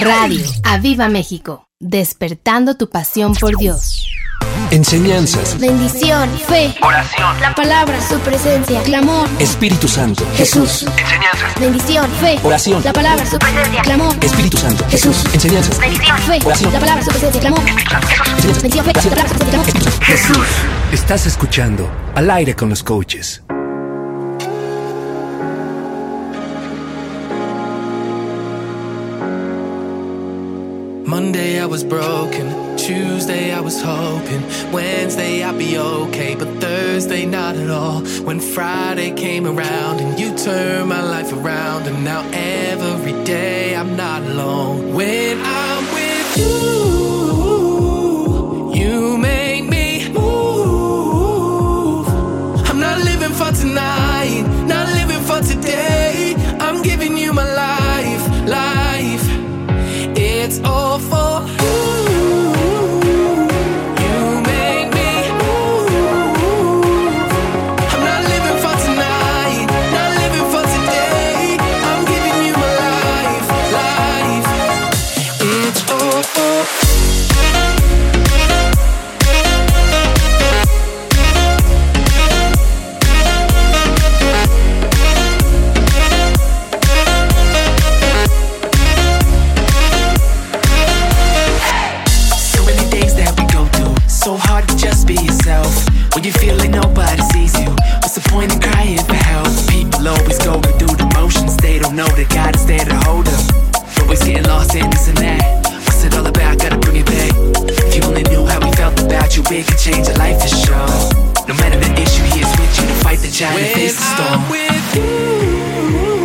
Radio Aviva México, despertando tu pasión por Dios. Enseñanzas. Bendición, fe, oración, la palabra, su presencia, clamor, Espíritu Santo. Jesús. enseñanzas, Bendición, fe, Oración. la palabra, su presencia, clamor, Espíritu Santo. Jesús. Enseñanzas. bendición, fe, Oración. la palabra, su presencia, clamor, Enseñanzas. bendición, fe, la palabra, su presencia, clamor. Jesús. Estás escuchando Al aire con los coaches. Monday I was broken, Tuesday I was hoping, Wednesday I'd be okay, but Thursday not at all. When Friday came around and you turned my life around, and now every day I'm not alone. When I'm with you, you make it could change your life for sure. No matter the issue, he is with you to fight the giant, When face the storm. I'm with you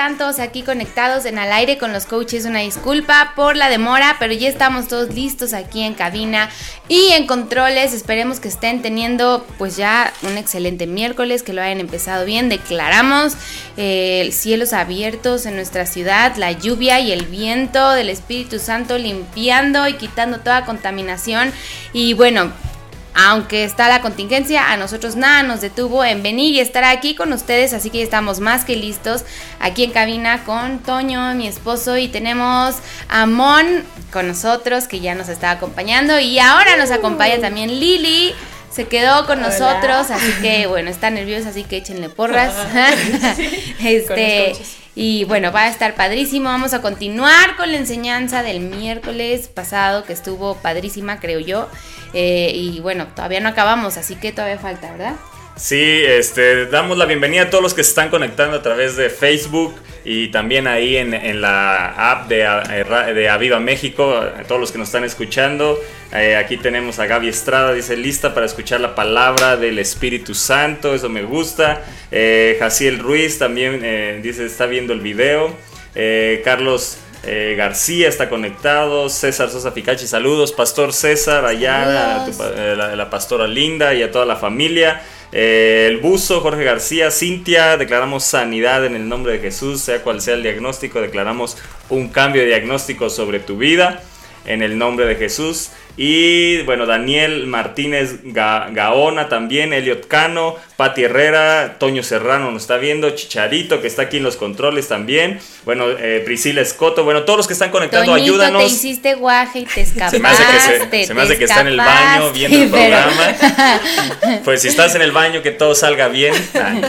están todos aquí conectados en al aire con los coaches. Una disculpa por la demora, pero ya estamos todos listos aquí en cabina y en controles. Esperemos que estén teniendo pues ya un excelente miércoles, que lo hayan empezado bien. Declaramos eh, cielos abiertos en nuestra ciudad, la lluvia y el viento del Espíritu Santo limpiando y quitando toda contaminación. Y bueno, aunque está la contingencia, a nosotros nada nos detuvo en venir y estar aquí con ustedes, así que ya estamos más que listos aquí en cabina con Toño, mi esposo, y tenemos a Mon con nosotros que ya nos está acompañando y ahora nos acompaña también Lili. Se quedó con nosotros, así que bueno, está nerviosa, así que échenle porras. este, Y bueno, va a estar padrísimo. Vamos a continuar con la enseñanza del miércoles pasado, que estuvo padrísima, creo yo. Eh, y bueno, todavía no acabamos, así que todavía falta, ¿verdad? Sí, este, damos la bienvenida a todos los que se están conectando a través de Facebook y también ahí en, en la app de, eh, de, Aviva México, a todos los que nos están escuchando. Eh, aquí tenemos a Gaby Estrada, dice lista para escuchar la palabra del Espíritu Santo, eso me gusta. Eh, Jaciel Ruiz también eh, dice está viendo el video. Carlos García está conectado. César Sosa Ficachi, saludos. Pastor César, allá, la, la pastora Linda y a toda la familia. Eh, el buzo, Jorge García, Cintia, declaramos sanidad en el nombre de Jesús, sea cual sea el diagnóstico, declaramos un cambio de diagnóstico sobre tu vida en el nombre de Jesús. Y bueno, Daniel Martínez Gaona también, Eliot Cano, Pati Herrera, Toño Serrano nos está viendo, Chicharito que está aquí en los controles también. Bueno, eh, Priscila Escoto, bueno, todos los que están conectando, ayúdanos. te hiciste guaje y te escapaste. Se me hace que, se, me hace que está en el baño viendo el programa. pues si estás en el baño, que todo salga bien. Ah,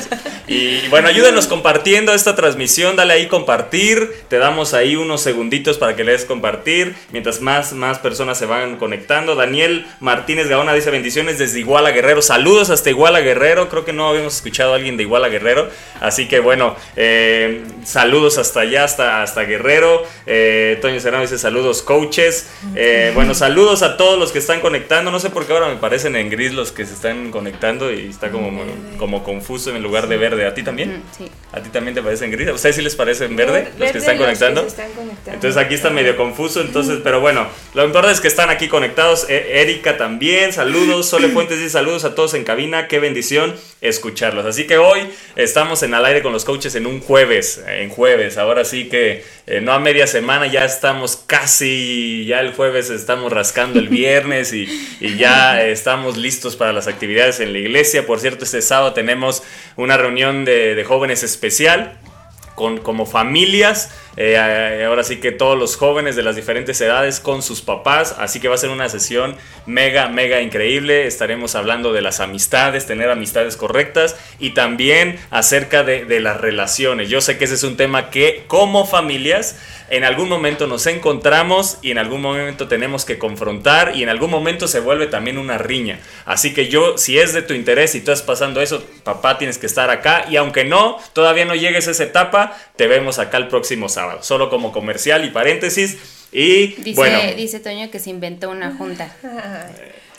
y bueno, ayúdenos compartiendo esta transmisión, dale ahí compartir, te damos ahí unos segunditos para que le des compartir, mientras más, más personas se van conectando Daniel Martínez Gaona dice bendiciones desde Iguala Guerrero. Saludos hasta Iguala Guerrero. Creo que no habíamos escuchado a alguien de Iguala Guerrero. Así que bueno, eh, saludos hasta allá, hasta, hasta Guerrero. Eh, Toño Serrano dice saludos coaches. Eh, bueno, saludos a todos los que están conectando. No sé por qué ahora me parecen en gris los que se están conectando y está como, como confuso en lugar de verde. ¿A ti también? Sí. ¿A ti también te parece en gris? ¿A ustedes sí les parece en verde, los que están conectando? Entonces aquí está medio confuso. Entonces, pero bueno, lo importante es que están aquí conectados conectados. E, Erika también, saludos. Sole Fuentes dice saludos a todos en cabina. Qué bendición escucharlos. Así que hoy estamos en al aire con los coaches en un jueves. En jueves. Ahora sí que eh, no a media semana, ya estamos casi. Ya el jueves estamos rascando el viernes y, ya estamos listos para las actividades en la iglesia. Por cierto, este sábado tenemos una reunión de, de jóvenes especial. Con, como familias eh, ahora sí que todos los jóvenes de las diferentes edades con sus papás. Así que va a ser una sesión mega, mega increíble. Estaremos hablando de las amistades, tener amistades correctas y también acerca de las relaciones. Yo sé que ese es un tema que como familias en algún momento nos encontramos y en algún momento tenemos que confrontar y en algún momento se vuelve también una riña. Así que yo, si es de tu interés y tú estás pasando eso, papá tienes que estar acá y aunque no, todavía no llegues a esa etapa, te vemos acá el próximo sábado solo como comercial y paréntesis. Y dice, bueno. Dice Toño que se inventó una junta.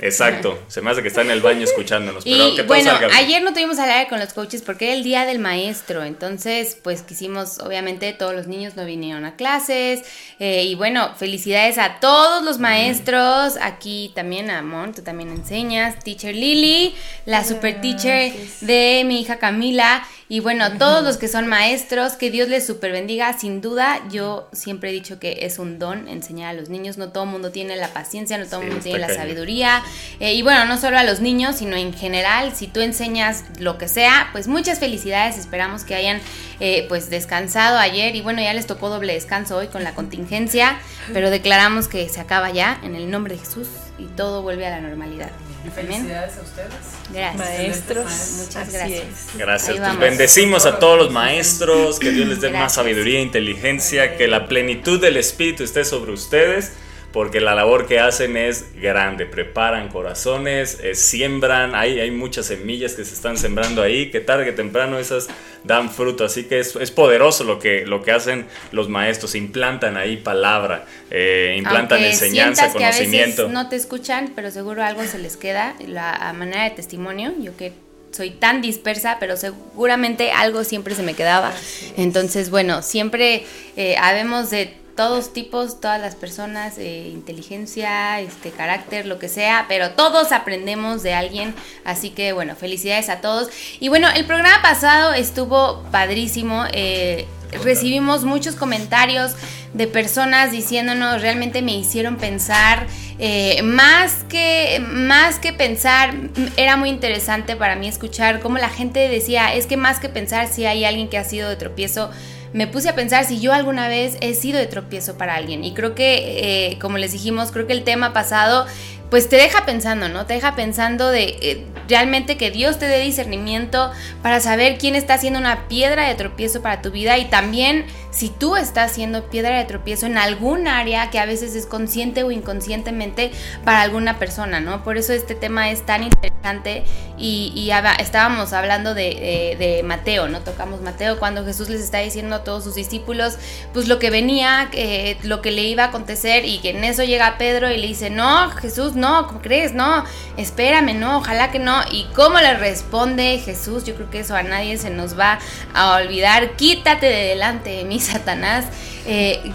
Exacto, se me hace que está en el baño escuchándonos. y bueno, ayer no tuvimos al aire con los coaches porque era el día del maestro, entonces pues quisimos, obviamente todos los niños no vinieron a clases eh, y bueno, felicidades a todos los maestros, aquí también a Mon, tú también enseñas, teacher Lily, la super teacher de mi hija Camila y bueno, todos los que son maestros, que Dios les super bendiga. Sin duda, yo siempre he dicho que es un don enseñar a los niños. No todo el mundo tiene la paciencia, no todo el mundo tiene la sabiduría. Eh, y bueno, no solo a los niños, sino en general, si tú enseñas lo que sea, pues muchas felicidades. Esperamos que hayan eh, pues descansado ayer. Y bueno, ya les tocó doble descanso hoy con la contingencia, pero declaramos que se acaba ya en el nombre de Jesús y todo vuelve a la normalidad. Y felicidades a ustedes. Gracias. Maestros. Muchas gracias. Gracias. Pues bendecimos a todos los maestros, que Dios les dé más sabiduría e inteligencia, que la plenitud del Espíritu esté sobre ustedes porque la labor que hacen es grande, preparan corazones, eh, siembran, hay, hay muchas semillas que se están sembrando ahí, que tarde que temprano esas dan fruto, así que es, es poderoso lo que, lo que hacen los maestros, implantan ahí palabra, eh, implantan enseñanza, conocimiento. no te escuchan, pero seguro algo se les queda, la, a manera de testimonio, yo que soy tan dispersa, pero seguramente algo siempre se me quedaba. Entonces, bueno, siempre eh, habemos de todos tipos, todas las personas, eh, inteligencia, este carácter, lo que sea, pero todos aprendemos de alguien, así que bueno, felicidades a todos. Y bueno, el programa pasado estuvo padrísimo, eh, recibimos muchos comentarios de personas diciéndonos, realmente me hicieron pensar, eh, más, que, más que pensar, era muy interesante para mí escuchar cómo la gente decía, es que más que pensar si hay alguien que ha sido de tropiezo, me puse a pensar si yo alguna vez he sido de tropiezo para alguien. Y creo que, eh, como les dijimos, creo que el tema pasado pues te deja pensando, ¿no? Te deja pensando de eh, realmente que Dios te dé discernimiento para saber quién está haciendo una piedra de tropiezo para tu vida y también si tú estás haciendo piedra de tropiezo en algún área que a veces es consciente o inconscientemente para alguna persona, ¿no? Por eso este tema es tan interesante y, estábamos hablando de, Mateo, ¿no? Tocamos Mateo cuando Jesús les está diciendo a todos sus discípulos, pues lo que venía, eh, lo que le iba a acontecer y que en eso llega Pedro y le dice, no, Jesús, no, ¿cómo crees? No, espérame, no, ojalá que no. ¿Y cómo le responde Jesús? Yo creo que eso a nadie se nos va a olvidar. Quítate de delante de mí, Satanás. Eh,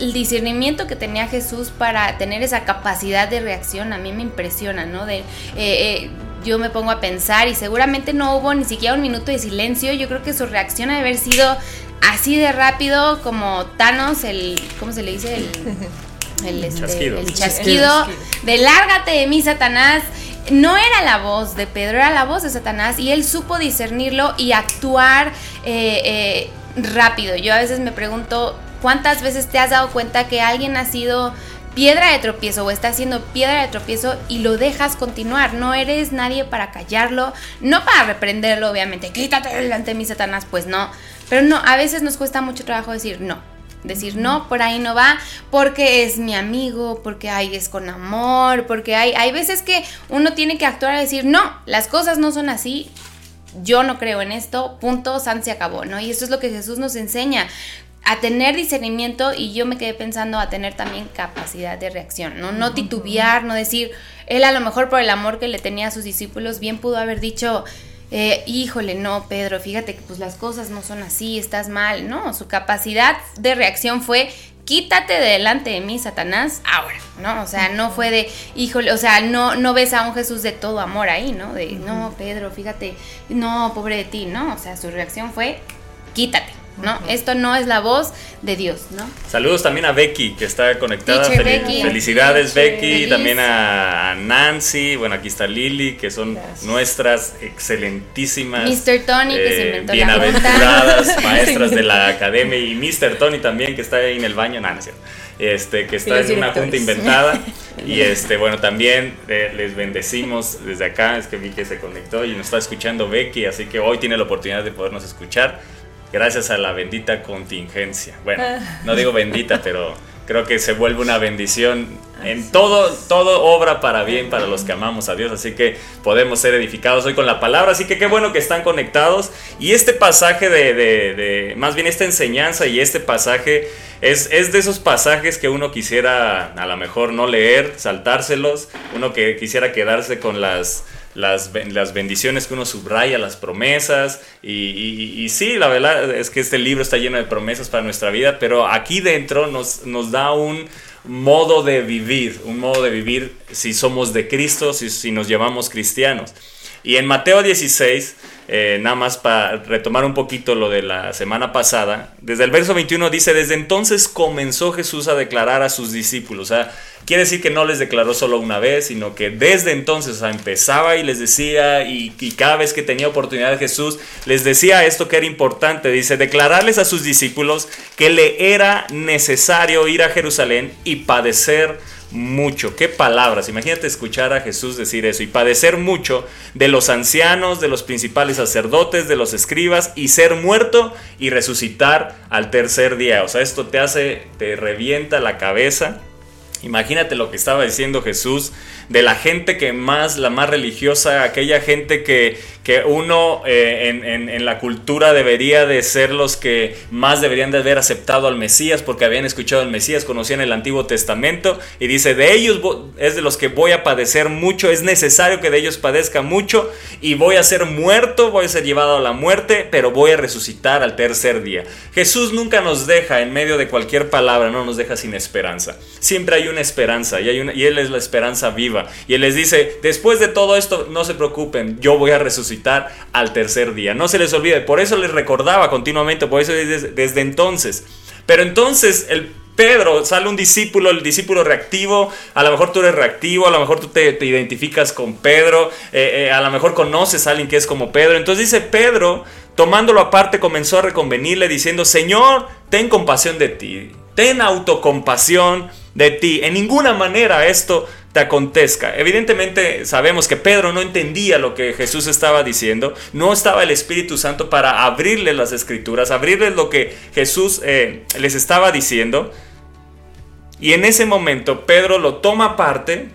el discernimiento que tenía Jesús para tener esa capacidad de reacción a mí me impresiona, ¿no? De, eh, eh, yo me pongo a pensar y seguramente no hubo ni siquiera un minuto de silencio. Yo creo que su reacción ha haber sido así de rápido como Thanos, el, ¿cómo se le dice? El, el, este, chasquido. el chasquido de lárgate de mí, Satanás. No era la voz de Pedro, era la voz de Satanás y él supo discernirlo y actuar eh, rápido. Yo a veces me pregunto, ¿Cuántas veces te has dado cuenta que alguien ha sido piedra de tropiezo o está haciendo piedra de tropiezo y lo dejas continuar? No eres nadie para callarlo, no para reprenderlo, obviamente. Quítate delante de mi Satanás, pues no. Pero no, a veces nos cuesta mucho trabajo decir no. Decir no, por ahí no va, porque es mi amigo, porque hay es con amor, porque hay, hay veces que uno tiene que actuar y decir no, las cosas no son así, yo no creo en esto, punto, San se acabó, ¿no? Y eso es lo que Jesús nos enseña a tener discernimiento y yo me quedé pensando a tener también capacidad de reacción, ¿no? No titubear, no decir, él a lo mejor por el amor que le tenía a sus discípulos bien pudo haber dicho, eh, híjole, no, Pedro, fíjate que pues las cosas no son así, estás mal, no, su capacidad de reacción fue, quítate de delante de mí, Satanás, ahora, ¿no? O sea, no fue de, híjole, o sea, no, no ves a un Jesús de todo amor ahí, ¿no? De, no, Pedro, fíjate, no, pobre de ti, ¿no? O sea, su reacción fue, quítate. ¿No? Esto no es la voz de Dios, ¿no? Saludos también a Becky, que está conectada. Felicidades, Becky. También a Nancy. Bueno, aquí está Lili, que son nuestras excelentísimas. Mr. Tony, que se inventó Bienaventuradas maestras de la academia. Y Mr. Tony también, que está ahí en el baño. No, este, que está en una junta inventada. Y este, bueno, también eh, les bendecimos desde acá. Es que vi que se conectó y nos está escuchando Becky, así que hoy tiene la oportunidad de podernos escuchar gracias a la bendita contingencia. Bueno, ah. no digo bendita, pero creo que se vuelve una bendición en todo, todo obra para bien para los que amamos a Dios, así que podemos ser edificados hoy con la palabra, así que qué bueno que están conectados y este pasaje de, de, más bien esta enseñanza y este pasaje es, es, de esos pasajes que uno quisiera a lo mejor no leer, saltárselos, uno que quisiera quedarse con las las, las bendiciones que uno subraya, las promesas. Y, sí, la verdad es que este libro está lleno de promesas para nuestra vida, pero aquí dentro nos, nos da un modo de vivir, un modo de vivir si somos de Cristo, si, si nos llamamos cristianos. Y en Mateo 16, eh, nada más para retomar un poquito lo de la semana pasada, desde el verso 21 dice, desde entonces comenzó Jesús a declarar a sus discípulos, o sea, quiere decir que no les declaró solo una vez, sino que desde entonces empezaba y les decía, y, y cada vez que tenía oportunidad Jesús, les decía esto que era importante, dice, declararles a sus discípulos que le era necesario ir a Jerusalén y padecer mucho. Qué palabras. Imagínate escuchar a Jesús decir eso y padecer mucho de los ancianos, de los principales sacerdotes, de los escribas y ser muerto y resucitar al tercer día. O sea, esto te hace, te revienta la cabeza. Imagínate lo que estaba diciendo Jesús de la gente que más, la más religiosa, aquella gente que, que uno eh, en, la cultura debería de ser los que más deberían de haber aceptado al Mesías porque habían escuchado al Mesías, conocían el Antiguo Testamento y dice, de ellos es de los que voy a padecer mucho, es necesario que de ellos padezca mucho y voy a ser muerto, voy a ser llevado a la muerte, pero voy a resucitar al tercer día. Jesús nunca nos deja en medio de cualquier palabra, no nos deja sin esperanza. Siempre hay una esperanza y, hay una, y Él es la esperanza viva. Y Él les dice, después de todo esto, no se preocupen, yo voy a resucitar al tercer día. No se les olvide, por eso les recordaba continuamente, por eso desde, entonces. Pero entonces el Pedro, sale un discípulo, el discípulo reactivo, a lo mejor tú eres reactivo, a lo mejor tú te, identificas con Pedro, eh, eh, a lo mejor conoces a alguien que es como Pedro. Entonces dice Pedro, tomándolo aparte, comenzó a reconvenirle diciendo, Señor, ten compasión de ti, ten autocompasión de ti. En ninguna manera esto te acontezca. Evidentemente sabemos que Pedro no entendía lo que Jesús estaba diciendo, no estaba el Espíritu Santo para abrirle las escrituras, abrirles lo que Jesús eh, les estaba diciendo. Y en ese momento Pedro lo toma aparte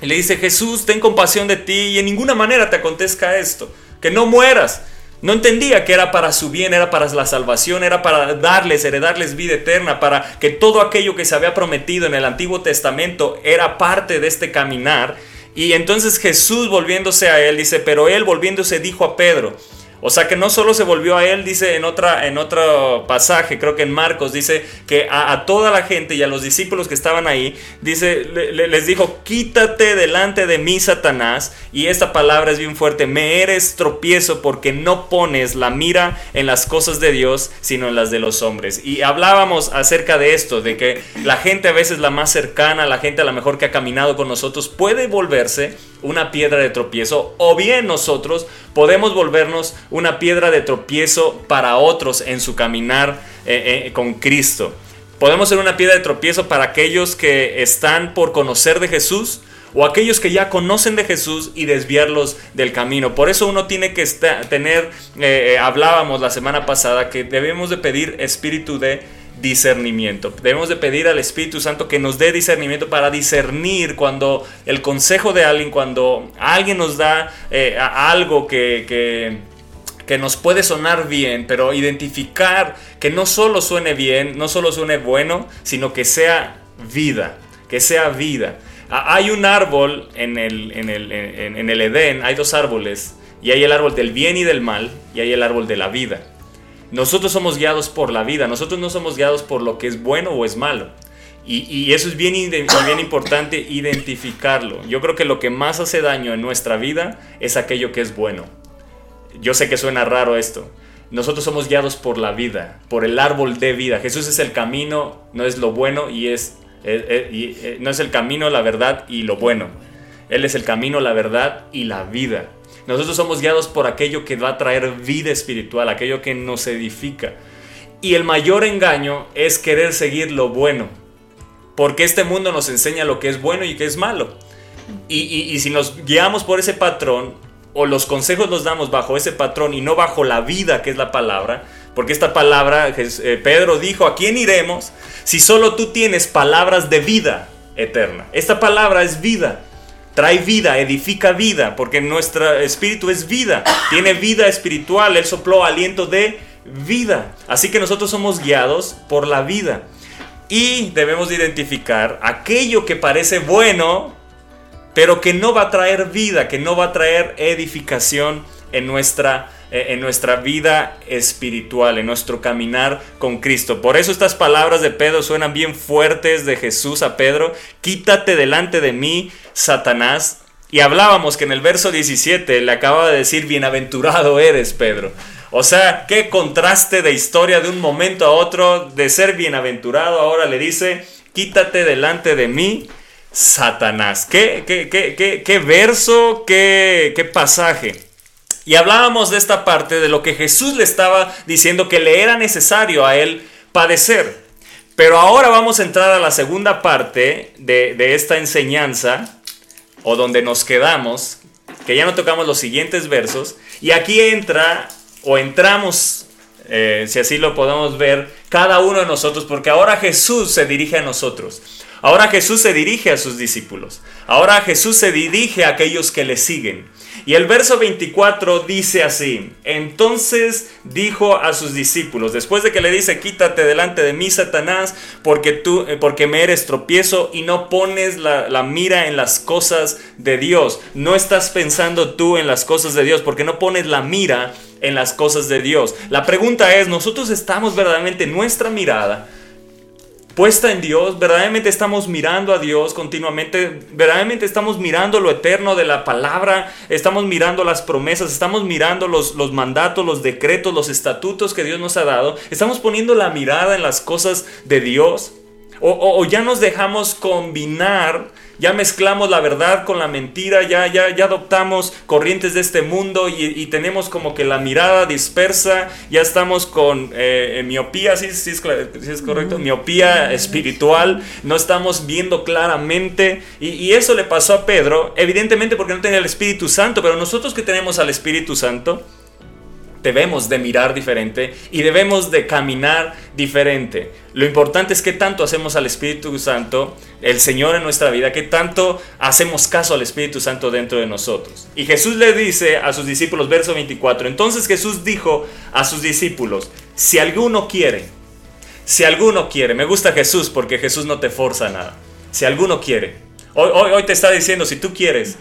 y le dice, Jesús, ten compasión de ti y en ninguna manera te acontezca esto, que no mueras. No entendía que era para su bien, era para la salvación, era para darles, heredarles vida eterna, para que todo aquello que se había prometido en el Antiguo Testamento era parte de este caminar. Y entonces Jesús volviéndose a él dice, pero él volviéndose dijo a Pedro, o sea que no solo se volvió a él, dice en, otra, en otro pasaje, creo que en Marcos, dice que a, toda la gente y a los discípulos que estaban ahí, dice, les dijo, quítate delante de mí, Satanás. Y esta palabra es bien fuerte, me eres tropiezo porque no pones la mira en las cosas de Dios, sino en las de los hombres. Y hablábamos acerca de esto, de que la gente a veces la más cercana, la gente a lo mejor que ha caminado con nosotros, puede volverse una piedra de tropiezo, o bien nosotros podemos volvernos una piedra de tropiezo para otros en su caminar eh, eh, con Cristo. Podemos ser una piedra de tropiezo para aquellos que están por conocer de Jesús o aquellos que ya conocen de Jesús y desviarlos del camino. Por eso uno tiene que tener, eh, hablábamos la semana pasada, que debemos de pedir espíritu de discernimiento. Debemos de pedir al Espíritu Santo que nos dé discernimiento para discernir cuando el consejo de alguien, cuando alguien nos da algo que, que, nos puede sonar bien, pero identificar que no solo suene bien, no solo suene bueno, sino que sea vida, que sea vida. Hay un árbol en el, en el, en el Edén, hay dos árboles, y hay el árbol del bien y del mal, y hay el árbol de la vida. Nosotros somos guiados por la vida, nosotros no somos guiados por lo que es bueno o es malo. Y, eso es bien, bien importante identificarlo. Yo creo que lo que más hace daño en nuestra vida es aquello que es bueno. Yo sé que suena raro esto. Nosotros somos guiados por la vida, por el árbol de vida. Jesús es el camino, no es lo bueno y es eh, eh, eh, no es el camino, la verdad y lo bueno. Él es el camino, la verdad y la vida. Nosotros somos guiados por aquello que va a traer vida espiritual, aquello que nos edifica. Y el mayor engaño es querer seguir lo bueno. Porque este mundo nos enseña lo que es bueno y que es malo. Y, si nos guiamos por ese patrón, o los consejos los damos bajo ese patrón y no bajo la vida que es la palabra, porque esta palabra, eh, Pedro dijo, ¿a quién iremos si solo tú tienes palabras de vida eterna? Esta palabra es vida trae vida, edifica vida, porque nuestro espíritu es vida, tiene vida espiritual, Él sopló aliento de vida. Así que nosotros somos guiados por la vida. Y debemos identificar aquello que parece bueno, pero que no va a traer vida, que no va a traer edificación en nuestra eh, en nuestra vida espiritual, en nuestro caminar con Cristo. Por eso estas palabras de Pedro suenan bien fuertes de Jesús a Pedro. Quítate delante de mí, Satanás. Y hablábamos que en el verso 17 le acaba de decir, bienaventurado eres, Pedro. O sea, qué contraste de historia de un momento a otro, de ser bienaventurado, ahora le dice, quítate delante de mí, Satanás. ¿Qué, qué, qué, qué verso, qué, pasaje? Y hablábamos de esta parte de lo que Jesús le estaba diciendo que le era necesario a él padecer. Pero ahora vamos a entrar a la segunda parte de, esta enseñanza, o donde nos quedamos, que ya no tocamos los siguientes versos, y aquí entra, o entramos, eh, si así lo podemos ver, cada uno de nosotros, porque ahora Jesús se dirige a nosotros. Ahora Jesús se dirige a sus discípulos. Ahora Jesús se dirige a aquellos que le siguen. Y el verso 24 dice así, entonces dijo a sus discípulos, después de que le dice, quítate delante de mí, Satanás, porque, tú, eh, porque me eres tropiezo y no pones la, mira en las cosas de Dios, no estás pensando tú en las cosas de Dios, porque no pones la mira en las cosas de Dios. La pregunta es, ¿nosotros estamos verdaderamente nuestra mirada? Puesta en Dios, verdaderamente estamos mirando a Dios continuamente, verdaderamente estamos mirando lo eterno de la palabra, estamos mirando las promesas, estamos mirando los, los mandatos, los decretos, los estatutos que Dios nos ha dado, estamos poniendo la mirada en las cosas de Dios o, ya nos dejamos combinar ya mezclamos la verdad con la mentira, ya, ya, ya adoptamos corrientes de este mundo y, tenemos como que la mirada dispersa, ya estamos con eh, miopía, ¿sí, sí, es, es, correcto, miopía espiritual, no estamos viendo claramente y, y eso le pasó a Pedro, evidentemente porque no tenía el Espíritu Santo, pero nosotros que tenemos al Espíritu Santo, debemos de mirar diferente y debemos de caminar diferente. Lo importante es que tanto hacemos al Espíritu Santo, el Señor en nuestra vida, que tanto hacemos caso al Espíritu Santo dentro de nosotros. Y Jesús le dice a sus discípulos, verso 24, entonces Jesús dijo a sus discípulos, si alguno quiere, si alguno quiere, me gusta Jesús porque Jesús no te forza nada, si alguno quiere, hoy, hoy, hoy te está diciendo, si tú quieres,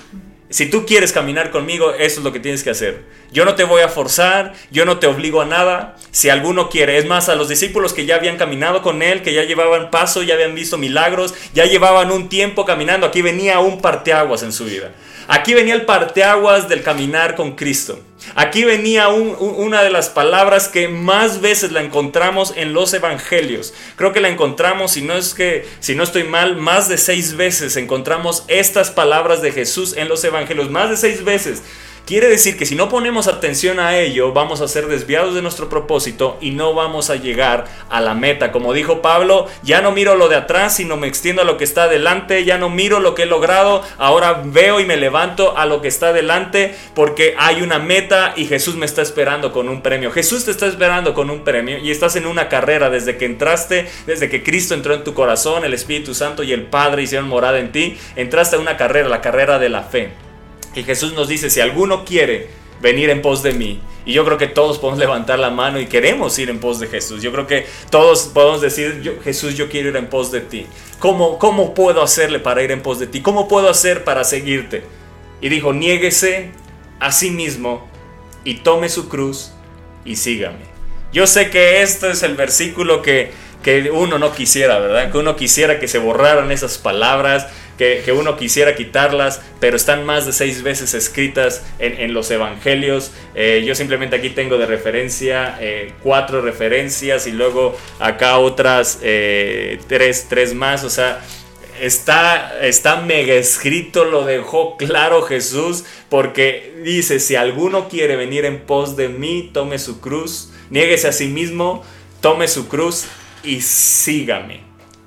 si tú quieres caminar conmigo, eso es lo que tienes que hacer. Yo no te voy a forzar, yo no te obligo a nada. Si alguno quiere, es más, a los discípulos que ya habían caminado con él, que ya llevaban paso, ya habían visto milagros, ya llevaban un tiempo caminando, aquí venía un parteaguas en su vida. Aquí venía el parteaguas del caminar con Cristo. Aquí venía una de las palabras que más veces la encontramos en los evangelios. Creo que la encontramos, si no es que, si no estoy mal, más de seis veces encontramos estas palabras de Jesús en los evangelios. Más de seis veces. Quiere decir que si no ponemos atención a ello, vamos a ser desviados de nuestro propósito y no vamos a llegar a la meta. Como dijo Pablo, ya no miro lo de atrás, sino me extiendo a lo que está adelante, ya no miro lo que he logrado, ahora veo y me levanto a lo que está adelante porque hay una meta y Jesús me está esperando con un premio. Jesús te está esperando con un premio y estás en una carrera desde que entraste, desde que Cristo entró en tu corazón, el Espíritu Santo y el Padre hicieron morada en ti, entraste a una carrera, la carrera de la fe. Y Jesús nos dice, si alguno quiere venir en pos de mí, y yo creo que todos podemos levantar la mano y queremos ir en pos de Jesús. Yo creo que todos podemos decir, Jesús, yo quiero ir en pos de ti. ¿Cómo, ¿Cómo puedo hacerle para ir en pos de ti? ¿Cómo puedo hacer para seguirte? Y dijo, niéguese a sí mismo y tome su cruz y sígame. Yo sé que este es el versículo que, que uno no quisiera, ¿verdad? Que uno quisiera que se borraran esas palabras, que, uno quisiera quitarlas, pero están más de seis veces escritas en, los evangelios. Eh, yo simplemente aquí tengo de referencia eh, cuatro referencias y luego acá otras eh, tres, tres más, o sea... Está, está mega escrito, lo dejó claro Jesús, porque dice, si alguno quiere venir en pos de mí, tome su cruz, niéguese a sí mismo, tome su cruz y sígame.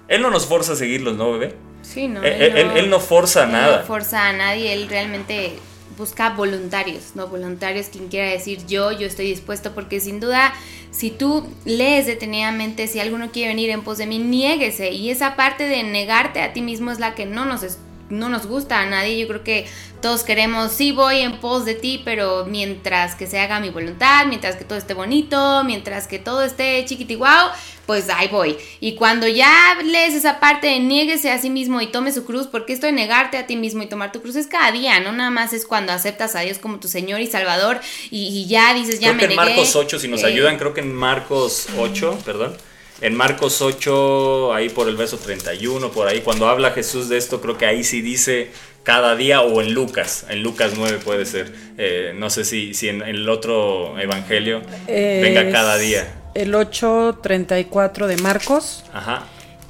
Él no nos forza a seguirlos, ¿no, bebé? Sí, no, él, no, forza nada. No forza a nadie, él realmente busca voluntarios, ¿no? Voluntarios, quien quiera decir yo, yo estoy dispuesto, porque sin duda, si tú lees detenidamente, si alguno quiere venir en pos de mí, niéguese. Y esa parte de negarte a ti mismo es la que no nos, no nos gusta a nadie. Yo creo que todos queremos, sí voy en pos de ti, pero mientras que se haga mi voluntad, mientras que todo esté bonito, mientras que todo esté chiquiti wow, pues ahí voy. Y cuando ya lees esa parte de niéguese a sí mismo y tome su cruz, porque esto de negarte a ti mismo y tomar tu cruz es cada día, no nada más es cuando aceptas a Dios como tu Señor y Salvador y, ya dices, ya creo me que en Marcos 8, si nos eh, ayudan, creo que en Marcos 8, perdón. En Marcos 8, ahí por el verso 31, por ahí, cuando habla Jesús de esto, creo que ahí sí dice cada día o en Lucas, en Lucas 9 puede ser, eh, no sé si, si en, el otro evangelio venga cada día el 8.34 de Marcos.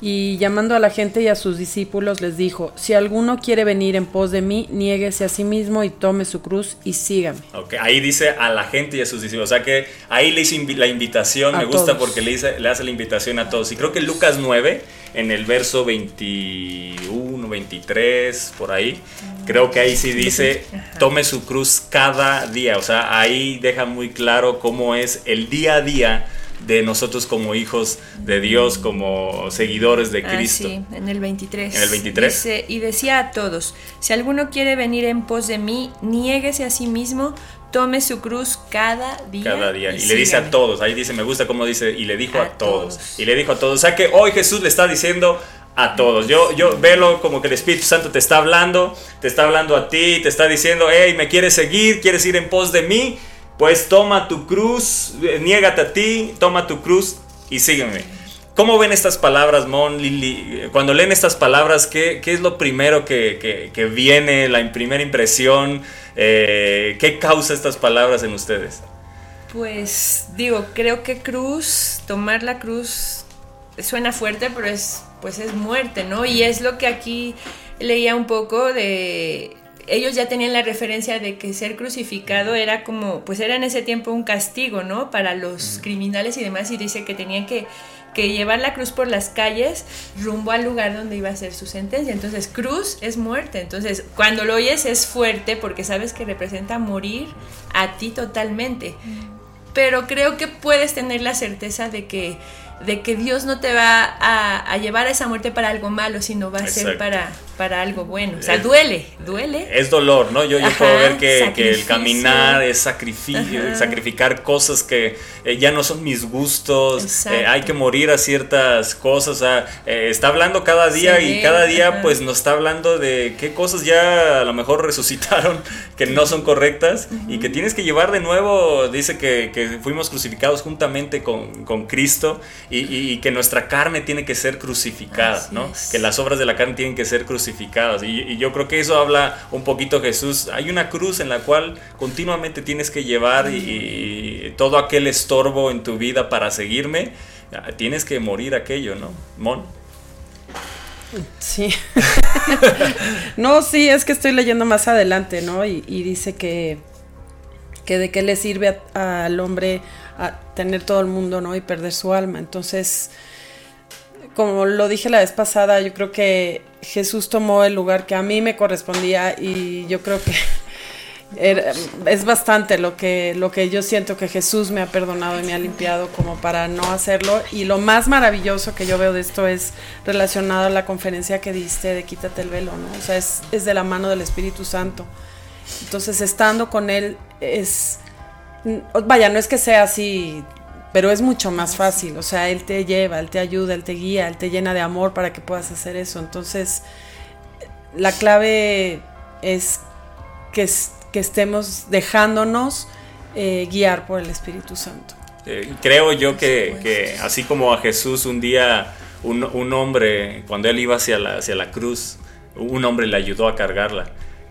Y llamando a la gente y a sus discípulos les dijo, si alguno quiere venir en pos de mí, niéguese a sí mismo y tome su cruz y sígame. Okay, ahí dice a la gente y a sus discípulos, o sea que ahí le hizo la invitación, me gusta porque le, le hace la invitación a todos. Y creo que Lucas 9, en el verso 21, 23, por ahí, creo que ahí sí dice, tome su cruz cada día, o sea, ahí deja muy claro cómo es el día a día de nosotros como hijos de Dios, como seguidores de ah, Cristo. sí, en el 23. En el 23. Dice, y decía a todos, si alguno quiere venir en pos de mí, niéguese a sí mismo, tome su cruz cada día. Cada día. Y, le dice a todos, ahí dice, me gusta cómo dice, y le dijo a, todos. Y le dijo a todos. O sea que hoy Jesús le está diciendo a todos. Yo, yo velo como que el Espíritu Santo te está hablando, te está hablando a ti, te está diciendo, hey, ¿me quieres seguir? ¿Quieres ir en pos de mí? Pues toma tu cruz, eh, niégate a ti, toma tu cruz y sígueme. ¿Cómo ven estas palabras, Mon, Lili? Cuando leen estas palabras, ¿qué, es lo primero que, viene, la primera impresión? Eh, ¿Qué causa estas palabras en ustedes? Pues digo, creo que cruz, tomar la cruz suena fuerte, pero es, pues es muerte, ¿no? Y es lo que aquí leía un poco de ellos ya tenían la referencia de que ser crucificado era como, pues era en ese tiempo un castigo, ¿no? Para los criminales y demás, y dice que tenían que, que llevar la cruz por las calles rumbo al lugar donde iba a ser su sentencia. Entonces, cruz es muerte. Entonces, cuando lo oyes es fuerte porque sabes que representa morir a ti totalmente. Pero creo que puedes tener la certeza de que de que Dios no te va a, llevar a esa muerte para algo malo, sino va a ser para, para algo bueno. O sea, duele, duele. Es dolor, ¿no? Yo, yo puedo ver que, el caminar es sacrificio, sacrificar cosas que eh, ya no son mis gustos, eh, hay que morir a ciertas cosas. O sea, eh, está hablando cada día y cada día pues nos está hablando de qué cosas ya a lo mejor resucitaron que no son correctas y que tienes que llevar de nuevo, dice que, que fuimos crucificados juntamente con, con Cristo y, que nuestra carne tiene que ser crucificada, ¿no? Que las obras de la carne tienen que ser crucificadas. Y, yo creo que eso habla un poquito Jesús. Hay una cruz en la cual continuamente tienes que llevar y, todo aquel estorbo en tu vida para seguirme, tienes que morir aquello, ¿no? Mon. Sí. no, sí, es que estoy leyendo más adelante, ¿no? Y, dice que, que de qué le sirve al hombre a tener todo el mundo, ¿no? Y perder su alma. Entonces, como lo dije la vez pasada, yo creo que Jesús tomó el lugar que a mí me correspondía y yo creo que es bastante lo que, lo que yo siento que Jesús me ha perdonado y me ha limpiado como para no hacerlo. Y lo más maravilloso que yo veo de esto es relacionado a la conferencia que diste de Quítate el velo, ¿no? O sea, es, es de la mano del Espíritu Santo. Entonces, estando con Él es Vaya, no es que sea así, pero es mucho más fácil. O sea, Él te lleva, Él te ayuda, Él te guía, Él te llena de amor para que puedas hacer eso. Entonces, la clave es que, que estemos dejándonos eh, guiar por el Espíritu Santo. Eh, creo yo que, que, así como a Jesús un día, un, un hombre, cuando él iba hacia la, hacia la cruz, un hombre le ayudó a cargarla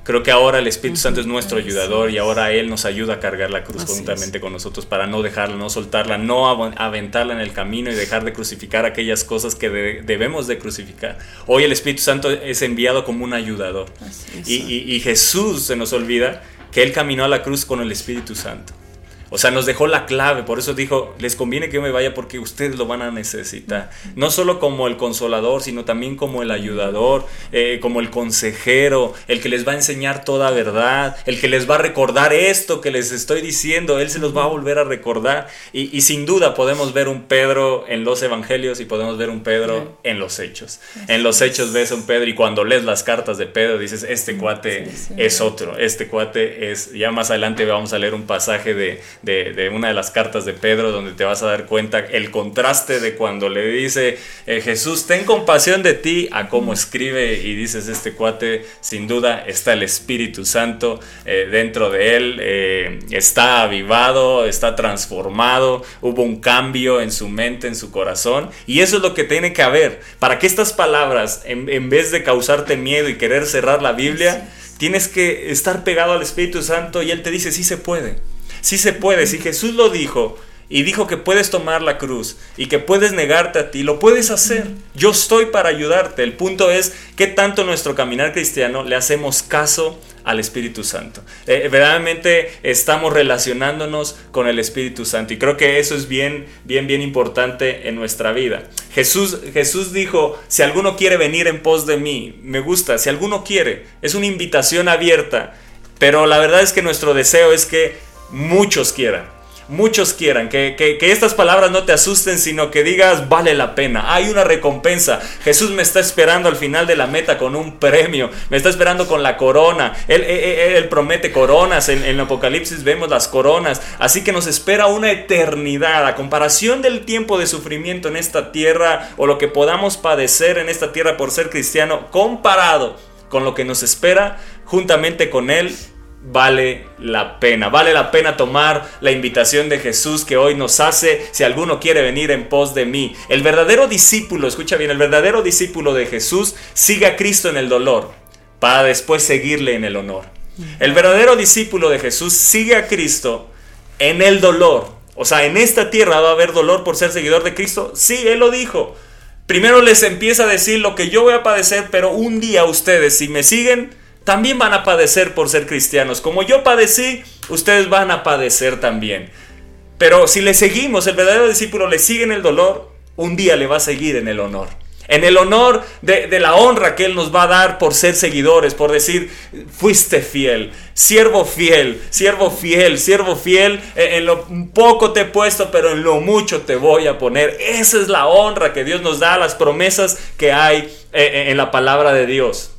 Creo que ahora el Espíritu Santo es nuestro ayudador y ahora Él nos ayuda a cargar la cruz juntamente con nosotros para no dejarla, no soltarla, no aventarla en el camino y dejar de crucificar aquellas cosas que debemos de crucificar. Hoy el Espíritu Santo es enviado como un ayudador. Y, y Jesús se nos olvida que Él caminó a la cruz con el Espíritu Santo. O sea, nos dejó la clave, por eso dijo, les conviene que yo me vaya porque ustedes lo van a necesitar. No solo como el consolador, sino también como el ayudador, eh, como el consejero, el que les va a enseñar toda verdad, el que les va a recordar esto que les estoy diciendo, Él se los va a volver a recordar. Y, sin duda podemos ver un Pedro en los evangelios y podemos ver un Pedro en los hechos. En los hechos ves a un Pedro y cuando lees las cartas de Pedro dices, este cuate es otro, este cuate es, ya más adelante vamos a leer un pasaje de de, una de las cartas de Pedro, donde te vas a dar cuenta el contraste de cuando le dice eh, Jesús, ten compasión de ti, a cómo escribe y dices este cuate, sin duda está el Espíritu Santo eh, dentro de él, eh, está avivado, está transformado, hubo un cambio en su mente, en su corazón, y eso es lo que tiene que haber, para que estas palabras, en, en vez de causarte miedo y querer cerrar la Biblia, tienes que estar pegado al Espíritu Santo y Él te dice, sí se puede. Sí se puede, si Jesús lo dijo y dijo que puedes tomar la cruz y que puedes negarte a ti, lo puedes hacer. Yo estoy para ayudarte. El punto es qué tanto nuestro caminar cristiano le hacemos caso al Espíritu Santo. Eh, verdaderamente estamos relacionándonos con el Espíritu Santo y creo que eso es bien, bien, bien importante en nuestra vida. Jesús, Jesús dijo, si alguno quiere venir en pos de mí, me gusta, si alguno quiere, es una invitación abierta, pero la verdad es que nuestro deseo es que muchos quieran. Muchos quieran, que, estas palabras no te asusten, sino que digas, vale la pena, hay una recompensa. Jesús me está esperando al final de la meta con un premio, me está esperando con la corona. Él, él, promete coronas, en, en, el Apocalipsis vemos las coronas, así que nos espera una eternidad. A comparación del tiempo de sufrimiento en esta tierra o lo que podamos padecer en esta tierra por ser cristiano, comparado con lo que nos espera juntamente con Él vale la pena. Vale la pena tomar la invitación de Jesús que hoy nos hace si alguno quiere venir en pos de mí. El verdadero discípulo, escucha bien, el verdadero discípulo de Jesús sigue a Cristo en el dolor para después seguirle en el honor. El verdadero discípulo de Jesús sigue a Cristo en el dolor. O sea, en esta tierra va a haber dolor por ser seguidor de Cristo. Sí, Él lo dijo. Primero les empieza a decir lo que yo voy a padecer, pero un día ustedes, si me siguen, también van a padecer por ser cristianos. Como yo padecí, ustedes van a padecer también. Pero si le seguimos, el verdadero discípulo le sigue en el dolor, un día le va a seguir en el honor en el honor de, la honra que Él nos va a dar por ser seguidores, por decir, fuiste fiel, siervo fiel, siervo fiel, siervo fiel, eh, en, lo poco te he puesto, pero en lo mucho te voy a poner. Esa es la honra que Dios nos da, las promesas que hay eh, eh, en la palabra de Dios.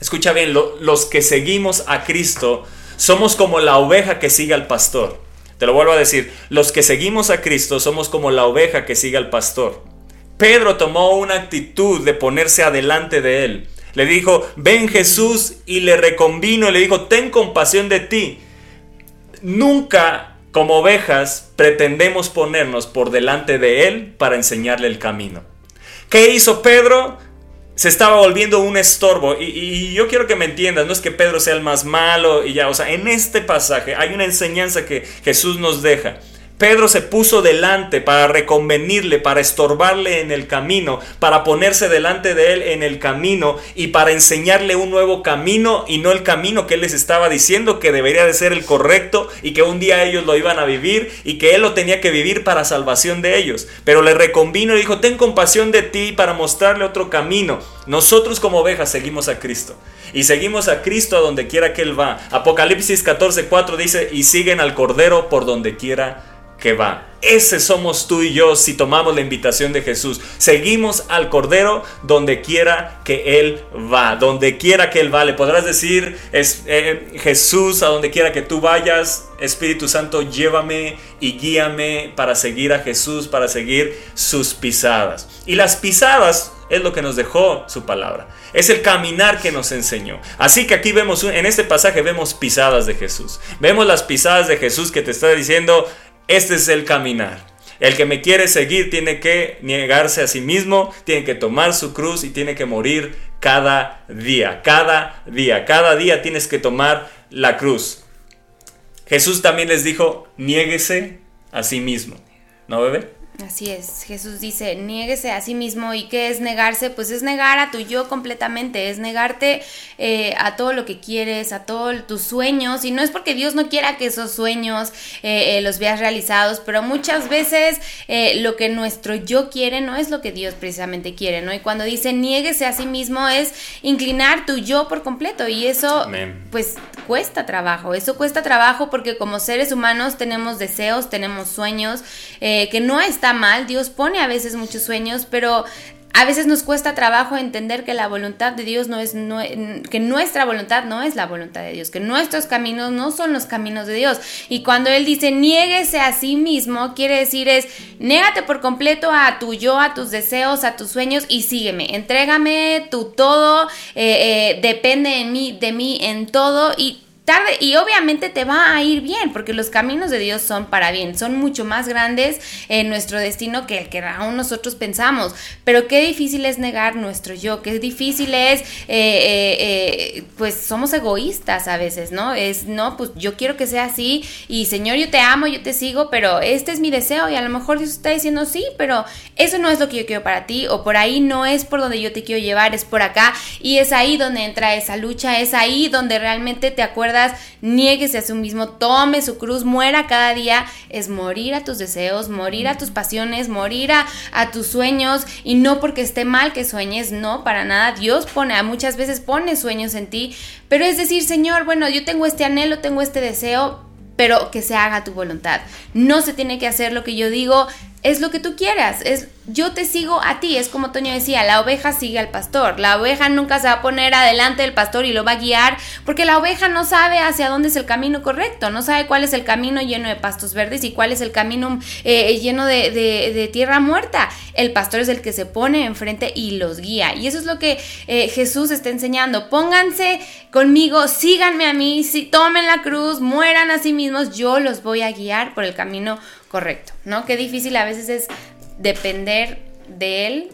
Escucha bien, los que seguimos a Cristo somos como la oveja que sigue al pastor. Te lo vuelvo a decir, los que seguimos a Cristo somos como la oveja que sigue al pastor. Pedro tomó una actitud de ponerse adelante de él. Le dijo, ven Jesús y le reconvino y le dijo, ten compasión de ti. Nunca como ovejas pretendemos ponernos por delante de él para enseñarle el camino. ¿Qué hizo Pedro? Se estaba volviendo un estorbo. Y, y, yo quiero que me entiendas, no es que Pedro sea el más malo y ya, o sea, en este pasaje hay una enseñanza que Jesús nos deja. Pedro se puso delante para reconvenirle, para estorbarle en el camino, para ponerse delante de él en el camino y para enseñarle un nuevo camino y no el camino que él les estaba diciendo que debería de ser el correcto y que un día ellos lo iban a vivir y que él lo tenía que vivir para salvación de ellos. Pero le reconvino y dijo, ten compasión de ti para mostrarle otro camino. Nosotros como ovejas seguimos a Cristo y seguimos a Cristo a donde quiera que él va. Apocalipsis 14:4 dice, y siguen al Cordero por donde quiera va. Ese somos tú y yo si tomamos la invitación de Jesús. Seguimos al Cordero donde quiera que Él va. Donde quiera que Él va. Le podrás decir, es, eh, Jesús, a donde quiera que tú vayas, Espíritu Santo, llévame y guíame para seguir a Jesús, para seguir sus pisadas. Y las pisadas es lo que nos dejó su palabra. Es el caminar que nos enseñó. Así que aquí vemos, en este pasaje vemos pisadas de Jesús. Vemos las pisadas de Jesús que te está diciendo, este es el caminar. El que me quiere seguir tiene que negarse a sí mismo, tiene que tomar su cruz y tiene que morir cada día, cada día, cada día tienes que tomar la cruz. Jesús también les dijo, niéguese a sí mismo. ¿No, bebé? Así es, Jesús dice, niéguese a sí mismo y qué es negarse, pues es negar a tu yo completamente, es negarte eh, a todo lo que quieres, a todos tus sueños. Y no es porque Dios no quiera que esos sueños eh, eh, los veas realizados, pero muchas veces lo que nuestro yo quiere no es lo que Dios precisamente quiere, ¿no? Y cuando dice niéguese a sí mismo es inclinar tu yo por completo. Y eso pues cuesta trabajo, eso cuesta trabajo porque como seres humanos tenemos deseos, tenemos sueños que no están mal, Dios pone a veces muchos sueños, pero a veces nos cuesta trabajo entender que la voluntad de Dios no es, que nuestra voluntad no es la voluntad de Dios, que nuestros caminos no son los caminos de Dios. Y cuando Él dice, niéguese a sí mismo, quiere decir es, négate por completo a tu yo, a tus deseos, a tus sueños y sígueme. Entrégame tu todo, eh, eh, depende de mí, de mí en todo y tarde y obviamente te va a ir bien porque los caminos de Dios son para bien, son mucho más grandes en nuestro destino que el que aún nosotros pensamos, pero qué difícil es negar nuestro yo, qué difícil es, eh, eh, eh, pues somos egoístas a veces, ¿no? Es, no, pues yo quiero que sea así y Señor, yo te amo, yo te sigo, pero este es mi deseo y a lo mejor Dios está diciendo sí, pero eso no es lo que yo quiero para ti o por ahí no es por donde yo te quiero llevar, es por acá y es ahí donde entra esa lucha, es ahí donde realmente te acuerdas nieguese a sí mismo, tome su cruz, muera cada día, es morir a tus deseos, morir a tus pasiones, morir a, tus sueños y no porque esté mal que sueñes, no, para nada. Dios pone, muchas veces pone sueños en ti, pero es decir, Señor, bueno, yo tengo este anhelo, tengo este deseo, pero que se haga tu voluntad. No se tiene que hacer lo que yo digo, es lo que tú quieras, es yo te sigo a ti, es como Toño decía, la oveja sigue al pastor, la oveja nunca se va a poner adelante del pastor y lo va a guiar, porque la oveja no sabe hacia dónde es el camino correcto, no sabe cuál es el camino lleno de pastos verdes y cuál es el camino eh, lleno de, tierra muerta. El pastor es el que se pone enfrente y los guía, y eso es lo que eh, Jesús está enseñando, pónganse conmigo, síganme a mí, si, tomen la cruz, mueran a sí mismos, yo los voy a guiar por el camino correcto, ¿no? Qué difícil a veces es depender de Él,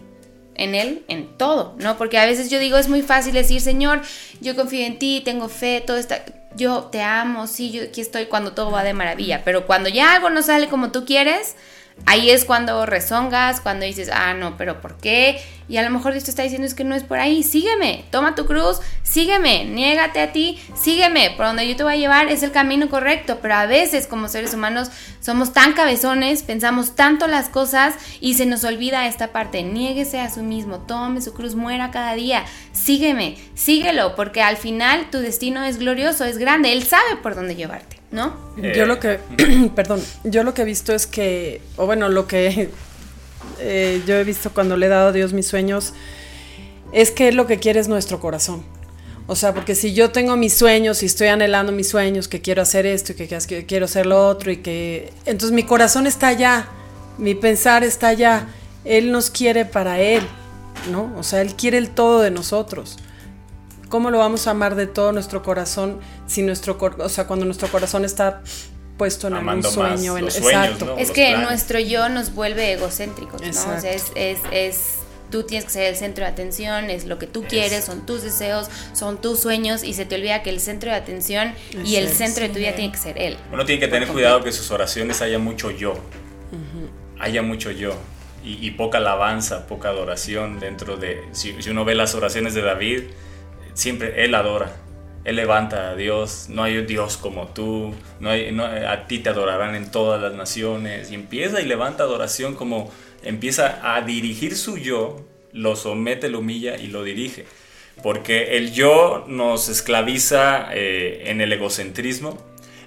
en Él, en todo, ¿no? Porque a veces yo digo, es muy fácil decir, Señor, yo confío en ti, tengo fe, todo está, yo te amo, sí, yo aquí estoy cuando todo va de maravilla, pero cuando ya algo no sale como tú quieres, ahí es cuando rezongas, cuando dices, ah, no, pero ¿por qué? Y a lo mejor Dios te está diciendo es que no es por ahí, sígueme, toma tu cruz, sígueme, niégate a ti, sígueme, por donde yo te voy a llevar es el camino correcto, pero a veces como seres humanos somos tan cabezones, pensamos tanto las cosas y se nos olvida esta parte, niéguese a sí mismo, tome su cruz, muera cada día, sígueme, síguelo, porque al final tu destino es glorioso, es grande, Él sabe por dónde llevarte, ¿no? yo lo que, perdón, yo lo que he visto es que, o bueno, lo que eh, yo he visto cuando le he dado a Dios mis sueños, es que lo que quiere es nuestro corazón. O sea, porque si yo tengo mis sueños y estoy anhelando mis sueños, que quiero hacer esto y que, quiero hacer lo otro y que... Entonces mi corazón está allá, mi pensar está allá. Él nos quiere para Él, ¿no? O sea, Él quiere el todo de nosotros. ¿Cómo lo vamos a amar de todo nuestro corazón si nuestro, o sea, cuando nuestro corazón está puesto en algún sueño. En, exacto. Es que nuestro yo nos vuelve egocéntricos, ¿no? O sea, es, es, es, tú tienes que ser el centro de atención, es lo que tú quieres, son tus deseos, son tus sueños y se te olvida que el centro de atención y el centro de tu vida tiene que ser él. Uno tiene que tener cuidado que sus oraciones haya mucho yo, haya mucho yo. Y, poca alabanza, poca adoración dentro de... Si, si uno ve las oraciones de David, siempre él adora él levanta a Dios, no hay Dios como tú, no hay, a ti te adorarán en todas las naciones. Y empieza y levanta adoración como empieza a dirigir su yo, lo somete, lo humilla y lo dirige. Porque el yo nos esclaviza eh, en el egocentrismo,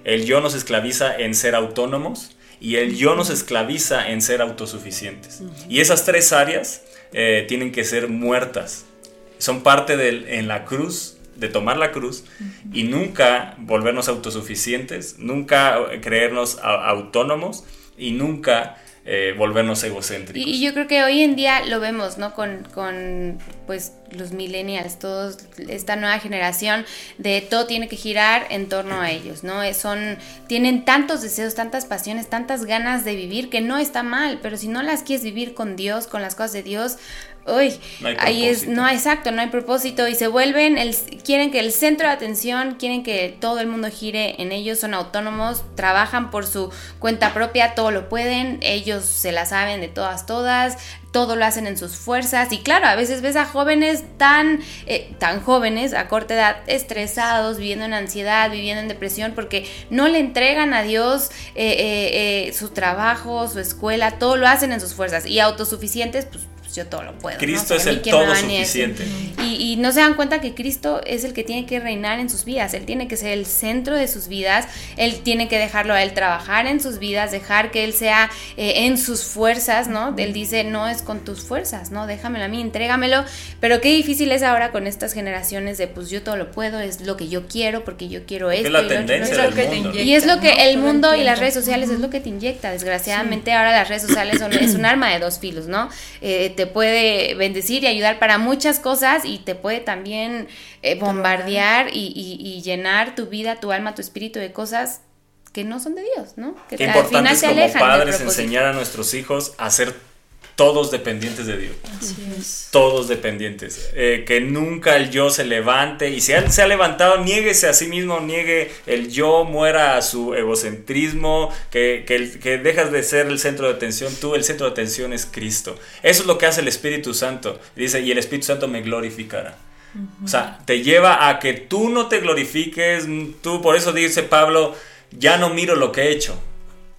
el yo nos esclaviza en ser autónomos y el yo nos esclaviza en ser autosuficientes. Y esas tres áreas eh, tienen que ser muertas. Son parte del, en la cruz de tomar la cruz y nunca volvernos autosuficientes, nunca creernos autónomos y nunca eh, volvernos egocéntricos. Y, yo creo que hoy en día lo vemos, ¿no? Con, con pues los millennials, todos, esta nueva generación de todo tiene que girar en torno a ellos, ¿no? Son, tienen tantos deseos, tantas pasiones, tantas ganas de vivir que no está mal, pero si no las quieres vivir con Dios, con las cosas de Dios, uy, ahí es, no, exacto, no hay propósito. Y se vuelven, el, quieren que el centro de atención, quieren que todo el mundo gire en ellos, son autónomos, trabajan por su cuenta propia, todo lo pueden, ellos se la saben de todas, todas, todo lo hacen en sus fuerzas. Y claro, a veces ves a jóvenes tan, eh, tan jóvenes a corta edad, estresados, viviendo en ansiedad, viviendo en depresión porque no le entregan a Dios eh, eh, su trabajo, su escuela, todo lo hacen en sus fuerzas. Y autosuficientes, pues yo todo lo puedo. Cristo es el todo suficiente. Y, no se dan cuenta que Cristo es el que tiene que reinar en sus vidas, Él tiene que ser el centro de sus vidas, Él tiene que dejarlo a Él trabajar en sus vidas, dejar que Él sea eh, en sus fuerzas, ¿no? Él dice, no es con tus fuerzas, ¿no? Déjamelo a mí, entrégamelo, pero qué difícil es ahora con estas generaciones de, pues yo todo lo puedo, es lo que yo quiero, porque yo quiero esto. Es la tendencia y es lo que el mundo y las redes sociales es lo que te inyecta, desgraciadamente ahora las redes sociales son, es un arma de dos filos, ¿no? Eh, te puede bendecir y ayudar para muchas cosas y te puede también eh, bombardear y, llenar tu vida, tu alma, tu espíritu de cosas que no son de Dios, ¿no? Que Qué importante es como padres enseñar a nuestros hijos a ser todos dependientes de Dios. Todos dependientes. Eh, que nunca el yo se levante y si él se ha levantado, niéguese a sí mismo, niegue el yo, muera a su egocentrismo, que, que, dejas de ser el centro de atención. Tú, el centro de atención es Cristo. Eso es lo que hace el Espíritu Santo. Dice, y el Espíritu Santo me glorificará. O sea, te lleva a que tú no te glorifiques, tú, por eso dice Pablo, ya no miro lo que he hecho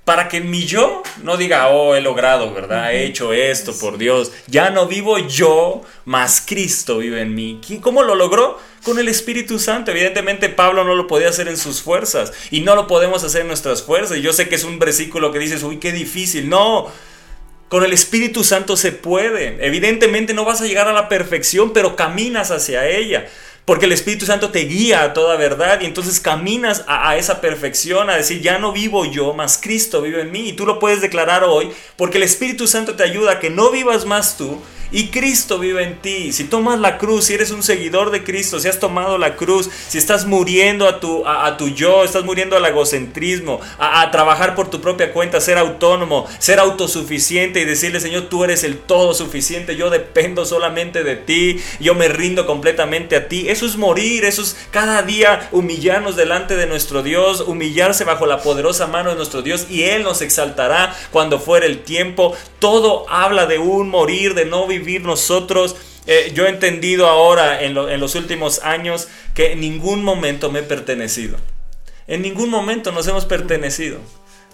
para que mi yo no diga, oh, he logrado, ¿verdad? He hecho esto, por Dios. Ya no vivo yo, más Cristo vive en mí. ¿Cómo lo logró? Con el Espíritu Santo. Evidentemente Pablo no lo podía hacer en sus fuerzas y no lo podemos hacer en nuestras fuerzas. Yo sé que es un versículo que dices, uy, qué difícil. No, con el Espíritu Santo se puede. Evidentemente no vas a llegar a la perfección, pero caminas hacia ella. Porque el Espíritu Santo te guía a toda verdad y entonces caminas a, esa perfección, a decir, ya no vivo yo, más Cristo vive en mí. Y tú lo puedes declarar hoy porque el Espíritu Santo te ayuda a que no vivas más tú, y Cristo vive en ti. Si tomas la cruz, si eres un seguidor de Cristo, si has tomado la cruz, si estás muriendo a tu, a, tu yo, estás muriendo al egocentrismo, a, trabajar por tu propia cuenta, ser autónomo, ser autosuficiente y decirle, Señor, tú eres el todo suficiente, yo dependo solamente de ti, yo me rindo completamente a ti. Eso es morir, eso es cada día humillarnos delante de nuestro Dios, humillarse bajo la poderosa mano de nuestro Dios y Él nos exaltará cuando fuere el tiempo. Todo habla de un morir, de no vivir vivir nosotros. Eh, yo he entendido ahora en, los últimos años que en ningún momento me he pertenecido. En ningún momento nos hemos pertenecido.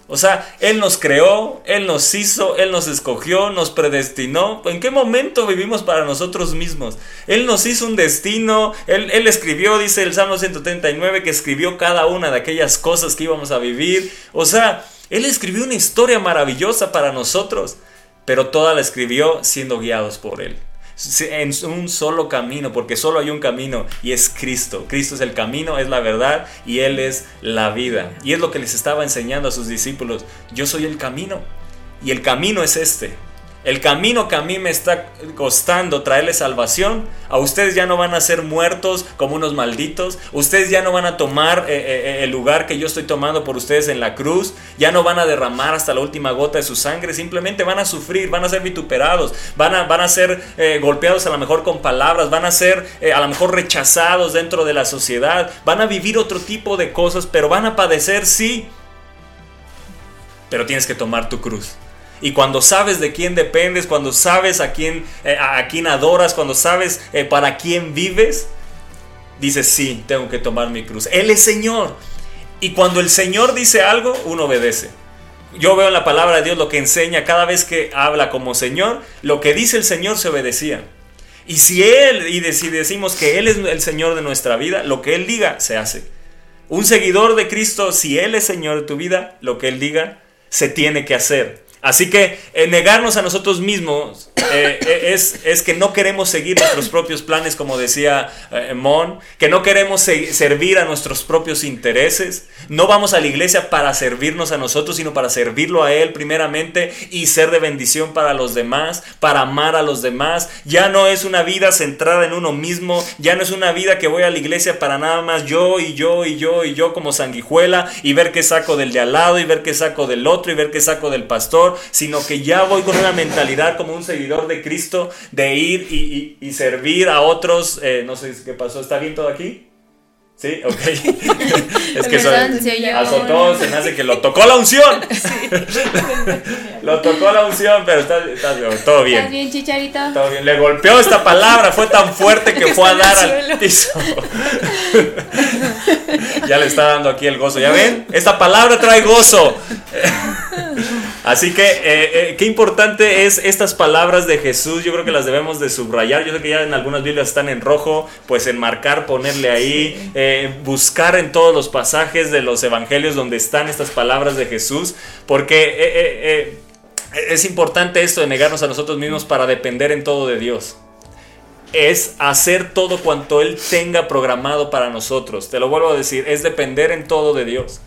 O sea, Él nos creó, Él nos hizo, Él nos escogió, nos predestinó. ¿En qué momento vivimos para nosotros mismos? Él nos hizo un destino, Él, él escribió, dice el Salmo 139, que escribió cada una de aquellas cosas que íbamos a vivir. O sea, Él escribió una historia maravillosa para nosotros, pero toda la escribió siendo guiados por Él en un solo camino, porque solo hay un camino y es Cristo. Cristo es el camino, es la verdad y Él es la vida. Y es lo que les estaba enseñando a sus discípulos. Yo soy el camino y el camino es este. El camino que a mí me está costando traerle salvación, a ustedes ya no van a ser muertos como unos malditos, ustedes ya no van a tomar eh, eh, eh, el lugar que yo estoy tomando por ustedes en la cruz, ya no van a derramar hasta la última gota de su sangre, simplemente van a sufrir, van a ser vituperados, van a, van a ser golpeados a lo mejor con palabras, van a ser a lo mejor rechazados dentro de la sociedad, van a vivir otro tipo de cosas, pero van a padecer, sí, pero tienes que tomar tu cruz. Y cuando sabes de quién dependes, cuando sabes a quién, eh, a quién adoras, cuando sabes eh, para quién vives, dices, sí, tengo que tomar mi cruz. Él es Señor. Y cuando el Señor dice algo, uno obedece. Yo veo en la palabra de Dios lo que enseña cada vez que habla como Señor, lo que dice el Señor se obedecía. Y si Él, y si decimos que Él es el Señor de nuestra vida, lo que Él diga se hace. Un seguidor de Cristo, si Él es Señor de tu vida, lo que Él diga se tiene que hacer. Así que eh, negarnos a nosotros mismos eh, eh, es, es, que no queremos seguir nuestros propios planes, como decía Mon, que no queremos servir a nuestros propios intereses. No vamos a la iglesia para servirnos a nosotros, sino para servirlo a Él primeramente y ser de bendición para los demás, para amar a los demás. Ya no es una vida centrada en uno mismo, ya no es una vida que voy a la iglesia para nada más yo y yo y yo y yo como sanguijuela y ver qué saco del de al lado y ver qué saco del otro y ver qué saco del pastor sino que ya voy con una mentalidad como un seguidor de Cristo de ir y, servir a otros. Eh, no sé qué pasó, ¿está bien todo aquí? Sí, ok. es que soy, azotó, se me hace que lo tocó la unción. lo tocó la unción, pero está, todo bien. ¿Estás bien, chicharito? Todo bien. Le golpeó esta palabra, fue tan fuerte que fue a dar al piso. ya le está dando aquí el gozo. ¿Ya ven? Esta palabra trae gozo. Así que, eh, eh, qué importante es estas palabras de Jesús. Yo creo que las debemos de subrayar. Yo sé que ya en algunas Biblias están en rojo, pues enmarcar, ponerle ahí, eh, buscar en todos los pasajes de los evangelios donde están estas palabras de Jesús, porque es importante esto de negarnos a nosotros mismos para depender en todo de Dios es hacer todo cuanto Él tenga programado para nosotros. Te lo vuelvo a decir, es depender en todo de Dios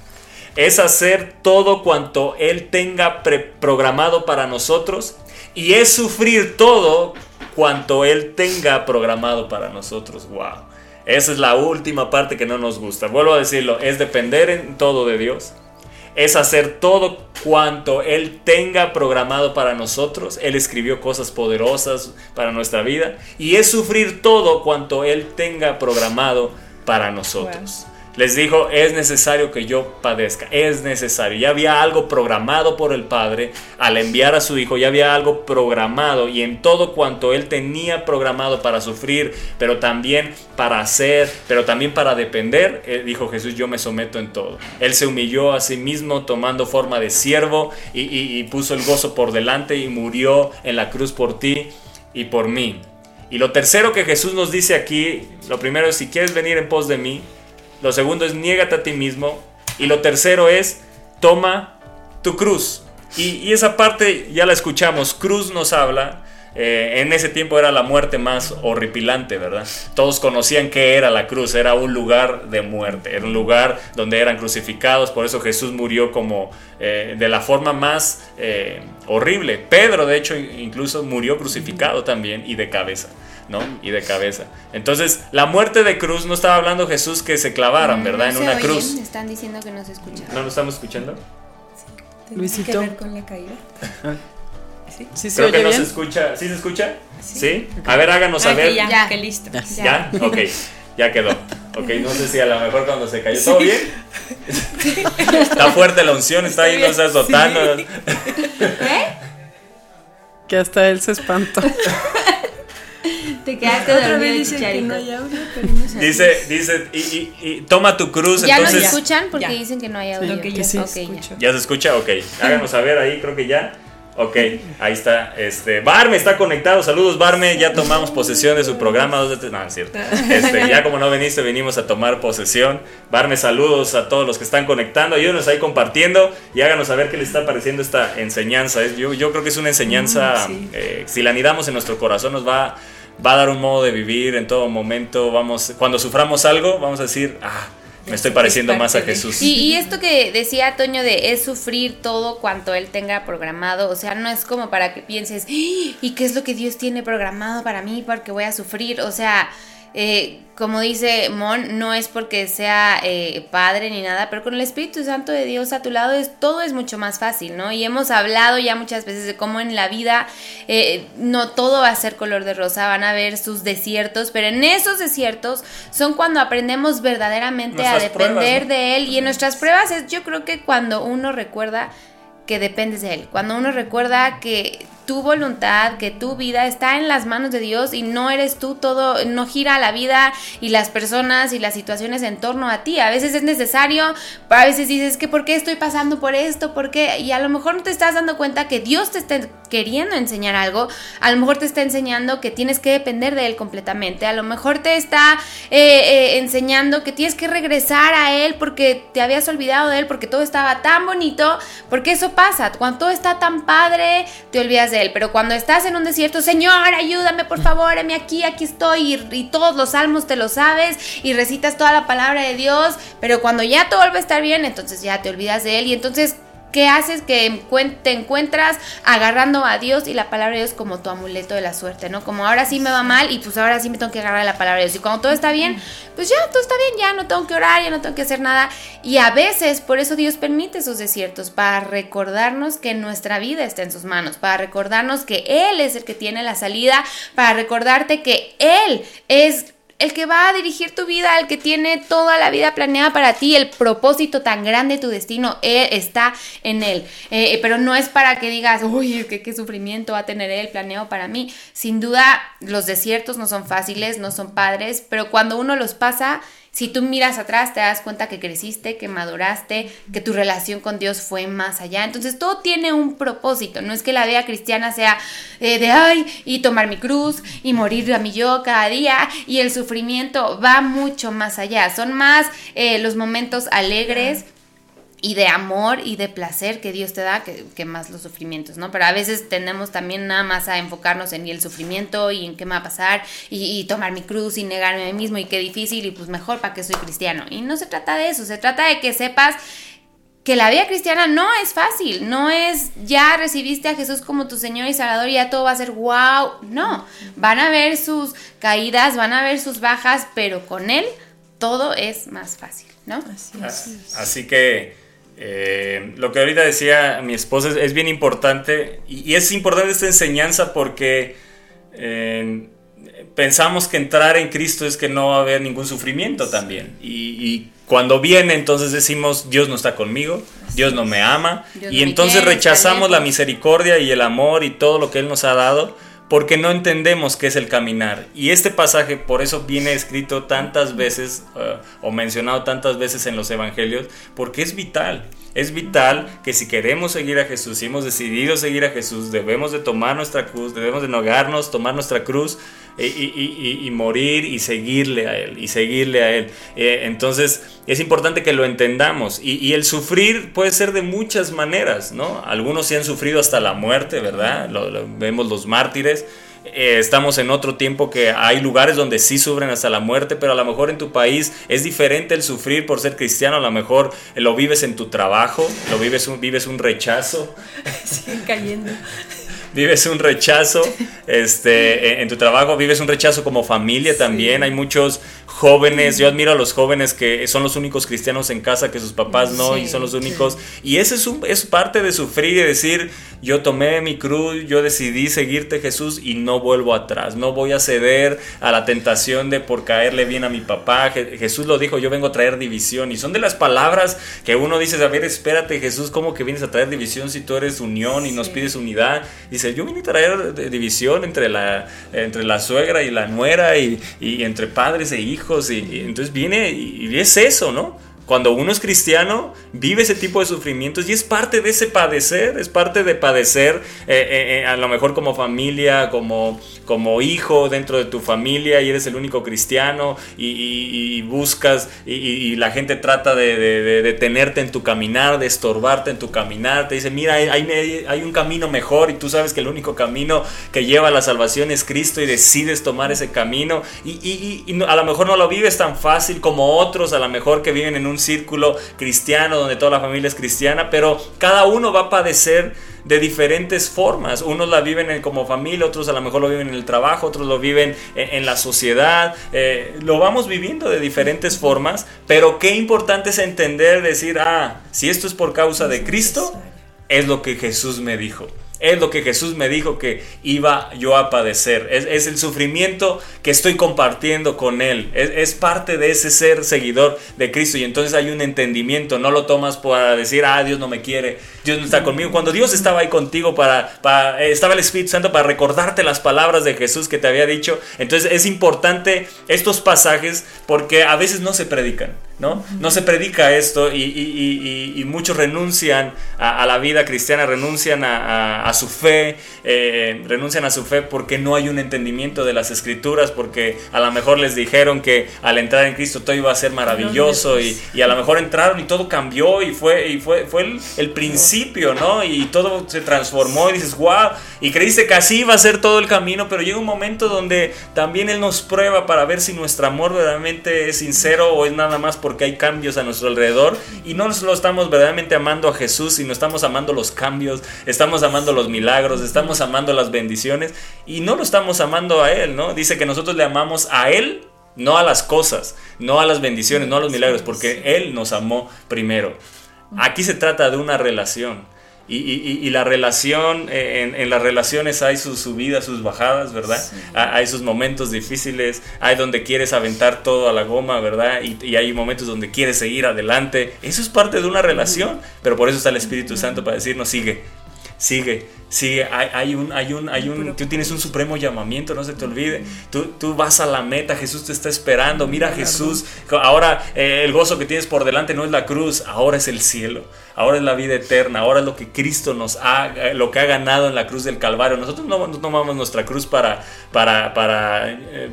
es hacer todo cuanto Él tenga programado para nosotros y es sufrir todo cuanto Él tenga programado para nosotros. ¡Wow! Esa es la última parte que no nos gusta. Vuelvo a decirlo, es depender en todo de Dios. Es hacer todo cuanto Él tenga programado para nosotros. Él escribió cosas poderosas para nuestra vida. Y es sufrir todo cuanto Él tenga programado para nosotros les dijo, es necesario que yo padezca, es necesario. Ya había algo programado por el Padre al enviar a su Hijo, ya había algo programado y en todo cuanto Él tenía programado para sufrir, pero también para hacer, pero también para depender, eh, dijo Jesús, yo me someto en todo. Él se humilló a sí mismo tomando forma de siervo y, y puso el gozo por delante y murió en la cruz por ti y por mí. Y lo tercero que Jesús nos dice aquí, lo primero es, si quieres venir en pos de mí, lo segundo es niégate a ti mismo. Y lo tercero es toma tu cruz. Y, esa parte ya la escuchamos. Cruz nos habla. Eh, en ese tiempo era la muerte más horripilante, ¿verdad? Todos conocían que era la cruz, era un lugar de muerte, era un lugar donde eran crucificados, por eso Jesús murió como eh, de la forma más eh, horrible. Pedro, de hecho, incluso murió crucificado también y de cabeza. ¿No? Y de cabeza. Entonces, la muerte de cruz no estaba hablando Jesús que se clavaran, ¿verdad? en una cruz. Están diciendo que no se escucha. ¿No lo estamos escuchando? Sí. Luisito. que ver con la caída? ¿Sí? ¿Sí se Creo que no se escucha. ¿Sí se escucha? ¿Sí? A ver, háganos saber. Ya, ya, que listo. ¿Ya? Ok, ya quedó. Ok, no sé si a lo mejor cuando se cayó. ¿Todo bien? está fuerte la unción, está, ahí, no se azotando. ¿Eh? Que hasta él se espantó. Te quedaste Otra dormido, vez dicen que Chicharito. no hay audio, pero no sé. Dice, dice, y, y- y toma tu cruz, ¿Ya nos entonces... escuchan? Porque Ya. dicen que no hay audio. Ya sí, Ok, escucho. ¿Ya se escucha? Ok. Háganos saber ahí, creo que ya. Ok, ahí está. Este, Barme está conectado. Saludos, Barme. Ya tomamos posesión de su programa. No, es cierto. Este, ya como no viniste, venimos a tomar posesión. Barme, saludos a todos los que están conectando. Ayúdenos ahí compartiendo y háganos saber qué les está pareciendo esta enseñanza. Yo, yo creo que es una enseñanza, sí. eh, si la anidamos en nuestro corazón, nos va, va a dar un modo de vivir en todo momento. Vamos, cuando suframos algo, vamos a decir, ah, me estoy pareciendo más a Jesús. Y, y esto que decía Toño de es sufrir todo cuanto él tenga programado, o sea, no es como para que pienses, "¡Ah! ¿y qué es lo que Dios tiene programado para mí? Porque voy a sufrir, o sea, eh, como dice Mon, no es porque sea eh, padre ni nada, pero con el Espíritu Santo de Dios a tu lado es, todo es mucho más fácil, ¿no? Y hemos hablado ya muchas veces de cómo en la vida eh, no todo va a ser color de rosa, van a haber sus desiertos, pero en esos desiertos son cuando aprendemos verdaderamente a pruebas, depender ¿no? de Él. Y en nuestras pruebas es yo creo que cuando uno recuerda que dependes de Él, cuando uno recuerda que tu voluntad, que tu vida está en las manos de Dios y no eres tú todo, no gira la vida y las personas y las situaciones en torno a ti. A veces es necesario, a veces dices que por qué estoy pasando por esto, por qué, y a lo mejor no te estás dando cuenta que Dios te está queriendo enseñar algo, a lo mejor te está enseñando que tienes que depender de Él completamente, a lo mejor te está eh, eh, enseñando que tienes que regresar a Él porque te habías olvidado de Él, porque todo estaba tan bonito, porque eso pasa, cuando todo está tan padre, te olvidas de Él, pero cuando estás en un desierto, Señor, ayúdame por favor, heme aquí, aquí estoy, y, y todos los salmos te los sabes, y recitas toda la palabra de Dios, pero cuando ya todo vuelve a estar bien, entonces ya te olvidas de Él, y entonces ¿Qué haces? Que te encuentras agarrando a Dios y la palabra de Dios como tu amuleto de la suerte, ¿no? Como ahora sí me va mal y pues ahora sí me tengo que agarrar a la palabra de Dios. Y cuando todo está bien, pues ya todo está bien, ya no tengo que orar, ya no tengo que hacer nada. Y a veces por eso Dios permite esos desiertos, para recordarnos que nuestra vida está en sus manos, para recordarnos que Él es el que tiene la salida, para recordarte que Él es el que va a dirigir tu vida, el que tiene toda la vida planeada para ti, el propósito tan grande, tu destino, él está en él. Eh, pero no es para que digas, uy, ¿qué, qué sufrimiento va a tener él planeado para mí. Sin duda, los desiertos no son fáciles, no son padres, pero cuando uno los pasa, si tú miras atrás te das cuenta que creciste, que maduraste, que tu relación con Dios fue más allá. Entonces todo tiene un propósito. No es que la vida cristiana sea eh, de ay y tomar mi cruz y morir a mi yo cada día y el sufrimiento va mucho más allá. Son más eh, los momentos alegres y de amor y de placer que Dios te da que, que más los sufrimientos, ¿no? Pero a veces tendemos también nada más a enfocarnos en el sufrimiento y en qué me va a pasar y, y tomar mi cruz y negarme a mí mismo y qué difícil y pues mejor para que soy cristiano. Y no se trata de eso, se trata de que sepas que la vida cristiana no es fácil, no es ya recibiste a Jesús como tu Señor y Salvador y ya todo va a ser wow, no, van a ver sus caídas, van a ver sus bajas, pero con Él todo es más fácil, ¿no? Así es. Así que eh, lo que ahorita decía mi esposa es, es bien importante y, y es importante esta enseñanza porque eh, pensamos que entrar en Cristo es que no va a haber ningún sufrimiento también. Y, y cuando viene entonces decimos Dios no está conmigo, Dios no me ama Dios y no entonces quiere, rechazamos la misericordia y el amor y todo lo que Él nos ha dado porque no entendemos qué es el caminar. Y este pasaje por eso viene escrito tantas veces eh, o mencionado tantas veces en los evangelios, porque es vital. Es vital que si queremos seguir a Jesús, si hemos decidido seguir a Jesús, debemos de tomar nuestra cruz, debemos de negarnos, tomar nuestra cruz y, y- y- y morir y seguirle a Él, y seguirle a Él. Eh, entonces es importante que lo entendamos. Y, el sufrir puede ser de muchas maneras, ¿no? Algunos sí han sufrido hasta la muerte, ¿verdad? Lo- lo- vemos los mártires. Eh, estamos en otro tiempo que hay lugares donde sí sufren hasta la muerte, pero a lo mejor en tu país es diferente el sufrir por ser cristiano, a lo mejor lo vives en tu trabajo, lo vives un, vives un rechazo, Siguen cayendo. Vives un rechazo este, en- en tu trabajo, vives un rechazo como familia también. Hay muchos, jóvenes, yo admiro a los jóvenes que son los únicos cristianos en casa, que sus papás no, y son los únicos. Y ese es, un, es parte de sufrir y decir, yo tomé mi cruz, yo decidí seguirte Jesús y no vuelvo atrás, no voy a ceder a la tentación de por caerle bien a mi papá. Jesús lo dijo, yo vengo a traer división. Y son de las palabras que uno dice, a ver, espérate Jesús, ¿cómo que vienes a traer división si tú eres unión y nos pides unidad? Dice, yo vine a traer división entre la, entre la suegra y la nuera y, entre padres e hijos. Y, entonces viene y es eso, ¿no? Cuando uno es cristiano, vive ese tipo de sufrimientos y es parte de ese padecer, es parte de padecer eh, eh, eh, a lo mejor como familia, como, como hijo dentro de tu familia y eres el único cristiano y, buscas y, la gente trata de, detenerte en tu caminar, de estorbarte en tu caminar, te dice, mira, hay, hay, un camino mejor y tú sabes que el único camino que lleva a la salvación es Cristo y decides tomar ese camino. Y, a lo mejor no lo vives tan fácil como otros, a lo mejor que viven en un círculo cristiano donde toda la familia es cristiana, pero cada uno va a padecer de diferentes formas. Unos la viven como familia, otros a lo mejor lo viven en el trabajo, otros lo viven en, la sociedad. Eh, lo vamos viviendo de diferentes formas, pero qué importante es entender, decir, ah, si esto es por causa de Cristo, es lo que Jesús me dijo. Es lo que Jesús me dijo que iba yo a padecer. Es, el sufrimiento que estoy compartiendo con Él. Es, parte de ese ser seguidor de Cristo. Y entonces hay un entendimiento. No lo tomas para decir, ah, Dios no me quiere, Dios no está conmigo. Cuando Dios estaba ahí contigo, para, eh, estaba el Espíritu Santo para recordarte las palabras de Jesús que te había dicho. Entonces es importante estos pasajes porque a veces no se predican. ¿No? No se predica esto y, muchos renuncian a, la vida cristiana, renuncian a, su fe, eh, renuncian a su fe porque no hay un entendimiento de las escrituras, porque a lo mejor les dijeron que al entrar en Cristo todo iba a ser maravilloso y, a lo mejor entraron y todo cambió y fue, y fue, fue el, principio, ¿no? Y todo se transformó y dices, wow, y creíste que así iba a ser todo el camino, pero llega un momento donde también Él nos prueba para ver si nuestro amor verdaderamente es sincero o es nada más porque hay cambios a nuestro alrededor y no lo estamos verdaderamente amando a Jesús, sino estamos amando los cambios, estamos amando los milagros, estamos amando las bendiciones y no lo estamos amando a Él, ¿no? Dice que nosotros le amamos a Él, no a las cosas, no a las bendiciones, no a los milagros, porque Él nos amó primero. Aquí se trata de una relación. Y, la relación, eh, en, las relaciones hay sus subidas, sus bajadas, ¿verdad? Hay sus momentos difíciles, hay donde quieres aventar todo a la goma, ¿verdad? Y, hay momentos donde quieres seguir adelante. Eso es parte de una relación, pero por eso está el Espíritu Santo para decirnos, sigue, sigue, sigue, hay, hay, un, hay un, hay un, tú tienes un supremo llamamiento, no se te olvide, tú, tú vas a la meta, Jesús te está esperando, mira Jesús, ahora eh, el gozo que tienes por delante no es la cruz, ahora es el cielo, ahora es la vida eterna, ahora es lo que Cristo nos ha, eh, lo que ha ganado en la cruz del Calvario, nosotros no, tomamos nuestra cruz para, para, para eh,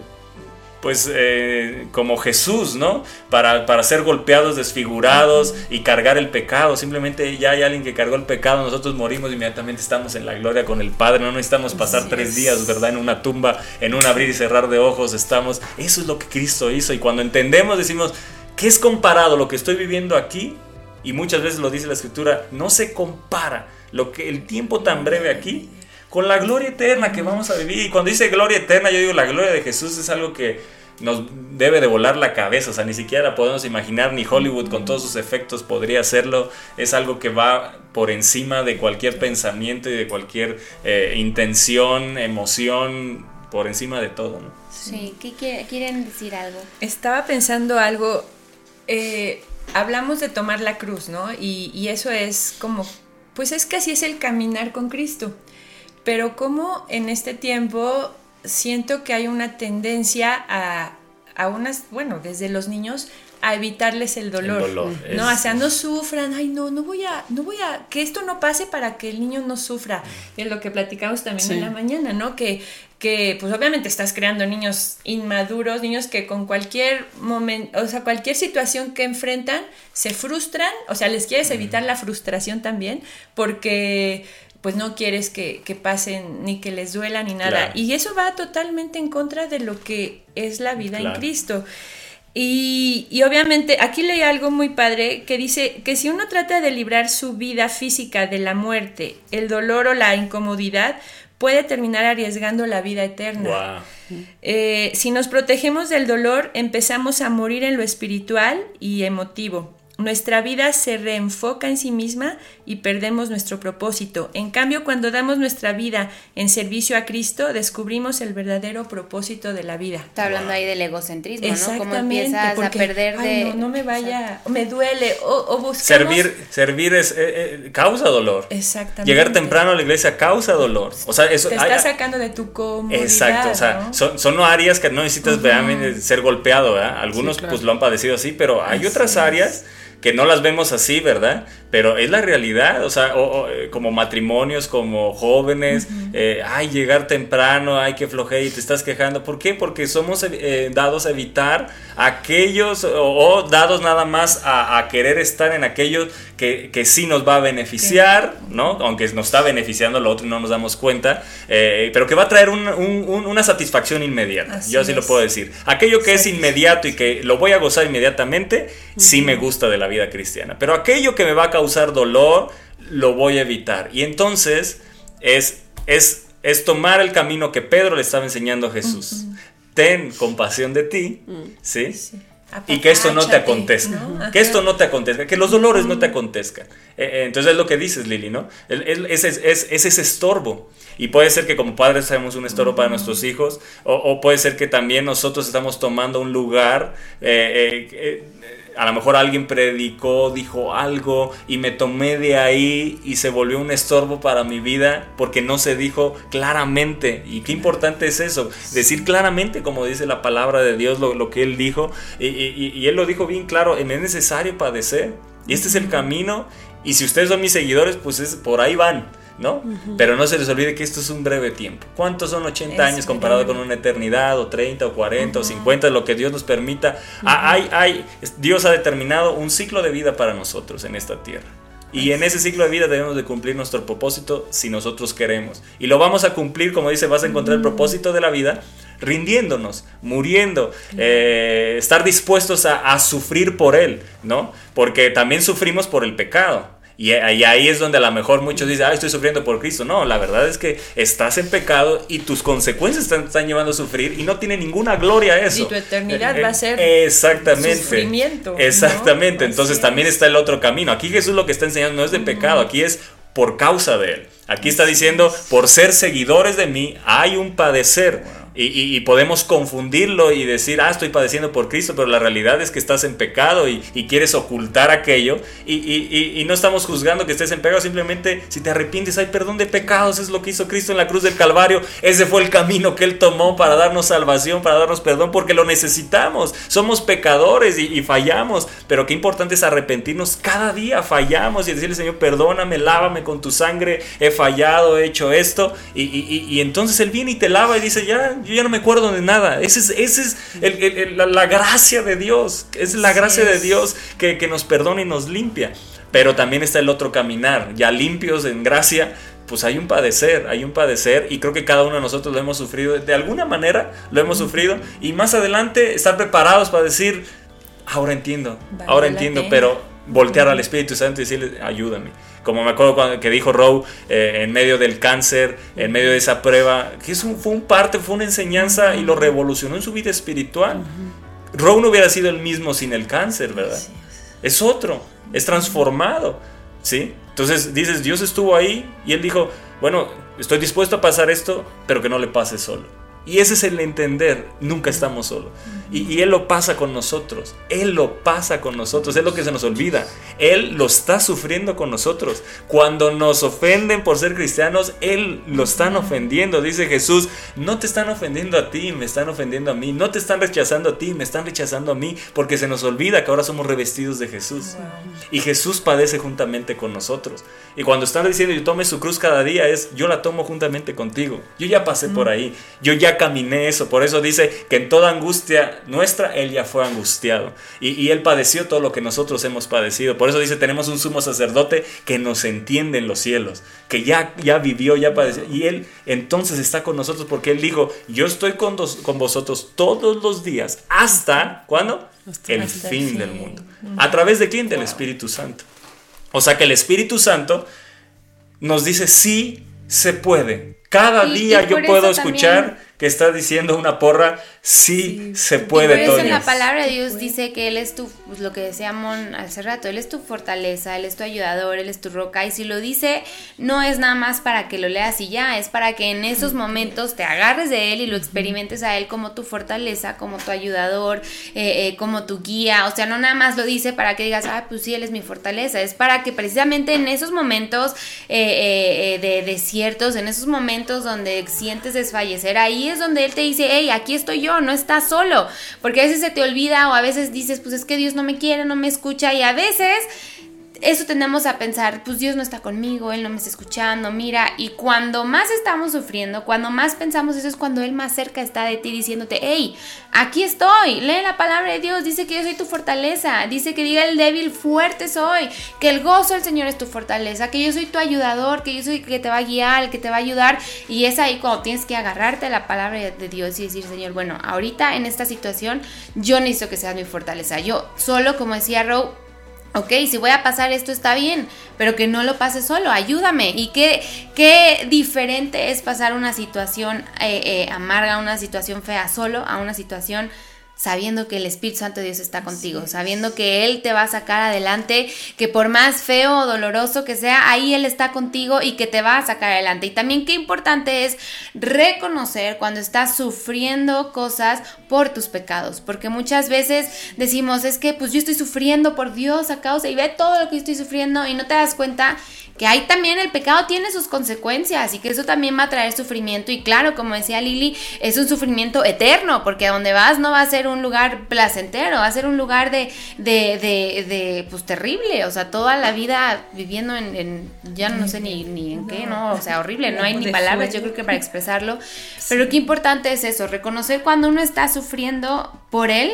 pues eh, como Jesús, ¿no? Para, para, ser golpeados, desfigurados y cargar el pecado. Simplemente ya hay alguien que cargó el pecado, nosotros morimos inmediatamente estamos en la gloria con el Padre. No necesitamos pasar tres días, ¿verdad? En una tumba, en un abrir y cerrar de ojos estamos. Eso es lo que Cristo hizo. Y cuando entendemos decimos, ¿qué es comparado lo que estoy viviendo aquí? Y muchas veces lo dice la escritura, no se compara lo que el tiempo tan breve aquí con la gloria eterna que vamos a vivir. Y cuando dice gloria eterna, yo digo, la gloria de Jesús es algo que nos debe de volar la cabeza, o sea, ni siquiera podemos imaginar, ni Hollywood con todos sus efectos podría hacerlo, es algo que va por encima de cualquier pensamiento y de cualquier eh, intención, emoción, por encima de todo, ¿no? Sí, ¿qué quieren decir algo? Estaba pensando algo, eh, hablamos de tomar la cruz, ¿no? Y, y eso es como, pues es que así es el caminar con Cristo. Pero como en este tiempo siento que hay una tendencia a, a unas, bueno, desde los niños a evitarles el dolor, no, o sea, no sufran, ay, no, no voy a, no voy a, que esto no pase para que el niño no sufra, es lo que platicamos también en la mañana, ¿no? Que, que, pues obviamente estás creando niños inmaduros, niños que con cualquier momento, o sea, cualquier situación que enfrentan, se frustran, o sea, les quieres evitar la frustración también, porque pues no quieres que, pasen ni que les duela ni nada. Y eso va totalmente en contra de lo que es la vida en Cristo. Y, y, obviamente aquí leí algo muy padre que dice que si uno trata de librar su vida física de la muerte, el dolor o la incomodidad, puede terminar arriesgando la vida eterna. Eh, si nos protegemos del dolor, empezamos a morir en lo espiritual y emotivo. Nuestra vida se reenfoca en sí misma y perdemos nuestro propósito. En cambio, cuando damos nuestra vida en servicio a Cristo, descubrimos el verdadero propósito de la vida. Está hablando ahí del egocentrismo, ¿no? Como empiezas a perder de... no, me vaya, me duele, o, buscamos... Servir, servir es, eh, eh, causa dolor. Exactamente. Llegar temprano a la iglesia causa dolor. O sea, eso... Te está sacando de tu comodidad, Exacto, o sea, son, son, áreas que no necesitas ser golpeado, ¿verdad? Algunos pues lo han padecido así, pero hay otras áreas que no las vemos así, ¿verdad? Pero es la realidad, o sea, eh, como matrimonios, como jóvenes, eh, ay, llegar temprano, ay, que floje y te estás quejando. ¿Por qué? Porque somos eh, dados a evitar aquellos, o, dados nada más a, querer estar en aquellos que, que, sí nos va a beneficiar, ¿no? Aunque nos está beneficiando lo otro y no nos damos cuenta, pero que va a traer una satisfacción inmediata, yo así lo puedo decir. Aquello que es inmediato y que lo voy a gozar inmediatamente, sí me gusta de la vida cristiana. Pero aquello que me va a causar dolor, lo voy a evitar. Y entonces es, es, es tomar el camino que Pedro le estaba enseñando a Jesús. Ten compasión de ti, mm. ¿sí? Y que esto no te acontezca. Que esto no te acontezca. Que los dolores no te acontezcan. Eh, eh, entonces es lo que dices, Lili, ¿no? Es, es, ese estorbo. Y puede ser que como padres seamos un estorbo para nuestros hijos. O, puede ser que también nosotros estamos tomando un lugar. Eh, a lo mejor alguien predicó, dijo algo y me tomé de ahí y se volvió un estorbo para mi vida porque no se dijo claramente. Y qué importante es eso, decir claramente como dice la palabra de Dios lo, que Él dijo. Y, Él lo dijo bien claro, es necesario padecer. Y este es el camino. Y si ustedes son mis seguidores, pues es, por ahí van. ¿No? Pero no se les olvide que esto es un breve tiempo. ¿Cuántos son 80 años comparado con una eternidad, o 30, o 40, o 50, lo que Dios nos permita? Ah, hay, hay, Dios ha determinado un ciclo de vida para nosotros en esta tierra. Y en ese ciclo de vida debemos de cumplir nuestro propósito si nosotros queremos. Y lo vamos a cumplir, como dice, vas a encontrar el propósito de la vida rindiéndonos, muriendo, eh, estar dispuestos a, a, sufrir por Él, ¿no? Porque también sufrimos por el pecado. Y, ahí es donde a lo mejor muchos dicen, ah, estoy sufriendo por Cristo. No, la verdad es que estás en pecado y tus consecuencias te están, llevando a sufrir y no tiene ninguna gloria eso. Y tu eternidad va a ser exactamente, sufrimiento. Exactamente, entonces también está el otro camino. Aquí Jesús lo que está enseñando no es de pecado, aquí es por causa de Él. Aquí está diciendo, por ser seguidores de mí hay un padecer. Y, podemos confundirlo y decir, ah, estoy padeciendo por Cristo, pero la realidad es que estás en pecado y, quieres ocultar aquello. Y, no estamos juzgando que estés en pecado, simplemente si te arrepientes, hay perdón de pecados, es lo que hizo Cristo en la cruz del Calvario. Ese fue el camino que Él tomó para darnos salvación, para darnos perdón, porque lo necesitamos. Somos pecadores y, fallamos, pero qué importante es arrepentirnos cada día, fallamos y decirle, Señor, perdóname, lávame con tu sangre, he fallado, he hecho esto. Y, entonces Él viene y te lava y dice, ya yo ya no me acuerdo de nada. Esa es, ese es la, gracia de Dios. Es la gracia de Dios que, nos perdona y nos limpia. Pero también está el otro caminar. Ya limpios en gracia, pues hay un padecer, hay un padecer y creo que cada uno de nosotros lo hemos sufrido, de alguna manera lo hemos sufrido y más adelante estar preparados para decir, ahora entiendo, ahora entiendo, pero voltear al Espíritu Santo y decirle, ayúdame. Como me acuerdo cuando, que dijo Rowe eh, en medio del cáncer, en medio de esa prueba, que es fue un parte, fue una enseñanza y lo revolucionó en su vida espiritual. Rowe no hubiera sido el mismo sin el cáncer, ¿verdad? Es otro, es transformado, ¿sí? Entonces dices, Dios estuvo ahí y él dijo, bueno, estoy dispuesto a pasar esto, pero que no le pase solo. Y ese es el entender, nunca estamos solos. Y, Él lo pasa con nosotros, Él lo pasa con nosotros, es lo que se nos olvida. Él lo está sufriendo con nosotros. Cuando nos ofenden por ser cristianos, Él lo están ofendiendo. Dice Jesús, no te están ofendiendo a ti, me están ofendiendo a mí. No te están rechazando a ti, me están rechazando a mí. Porque se nos olvida que ahora somos revestidos de Jesús. Y Jesús padece juntamente con nosotros. Y cuando están diciendo, yo tome su cruz cada día, es, yo la tomo juntamente contigo. Yo ya pasé por ahí, yo ya caminé eso. Por eso dice que en toda angustia nuestra, Él ya fue angustiado. Y, Él padeció todo lo que nosotros hemos padecido. Por eso dice, tenemos un sumo sacerdote que nos entiende en los cielos, que ya, ya vivió, ya padeció. Y Él entonces está con nosotros porque Él dijo, yo estoy con, con vosotros todos los días, hasta, ¿cuándo? el fin del mundo. ¿A través de quién? Del Espíritu Santo. O sea que el Espíritu Santo nos dice, sí se puede cada día yo puedo escuchar que está diciendo una porra, sí, se puede. Y por eso en la palabra de Dios dice que Él es tu, pues lo que decíamos hace rato, Él es tu fortaleza, Él es tu ayudador, Él es tu roca. Y si lo dice, no es nada más para que lo leas y ya, es para que en esos momentos te agarres de Él y lo experimentes a Él como tu fortaleza, como tu ayudador, eh, eh, como tu guía. O sea, no nada más lo dice para que digas, ah, pues sí, Él es mi fortaleza. Es para que precisamente en esos momentos eh, de desiertos, en esos momentos donde sientes desfallecer, ahí es donde Él te dice, hey, aquí estoy yo, no estás solo. Porque a veces se te olvida o a veces dices, pues es que Dios no me quiere, no me escucha. Y a veces eso tendemos a pensar, pues Dios no está conmigo, Él no me está escuchando, mira, y cuando más estamos sufriendo, cuando más pensamos eso es cuando Él más cerca está de ti diciéndote, hey, aquí estoy, lee la palabra de Dios, dice que yo soy tu fortaleza, dice que diga el débil, fuerte soy, que el gozo del Señor es tu fortaleza, que yo soy tu ayudador, que yo soy el que te va a guiar, el que te va a ayudar, y es ahí cuando tienes que agarrarte a la palabra de Dios y decir, Señor, bueno, ahorita en esta situación yo necesito que seas mi fortaleza, yo solo, como decía Roe, ok, si voy a pasar esto está bien, pero que no lo pase solo, ayúdame. Y qué, qué diferente es pasar una situación eh, eh, amarga, una situación fea solo, a una situación sabiendo que el Espíritu Santo de Dios está contigo, sabiendo que Él te va a sacar adelante, que por más feo o doloroso que sea, ahí Él está contigo y que te va a sacar adelante. Y también qué importante es reconocer cuando estás sufriendo cosas por tus pecados, porque muchas veces decimos, es que pues yo estoy sufriendo por Dios a causa y ve todo lo que estoy sufriendo y no te das cuenta que ahí también el pecado tiene sus consecuencias y que eso también va a traer sufrimiento. Y claro, como decía Lili, es un sufrimiento eterno, porque a donde vas no va a ser un lugar placentero, va a ser un lugar de, de, de, de pues terrible, o sea, toda la vida viviendo en, ya no sé ni, ni en qué, ¿no? O sea, horrible, no hay ni palabras, yo creo que para expresarlo, pero qué importante es eso, reconocer cuando uno está sufriendo por él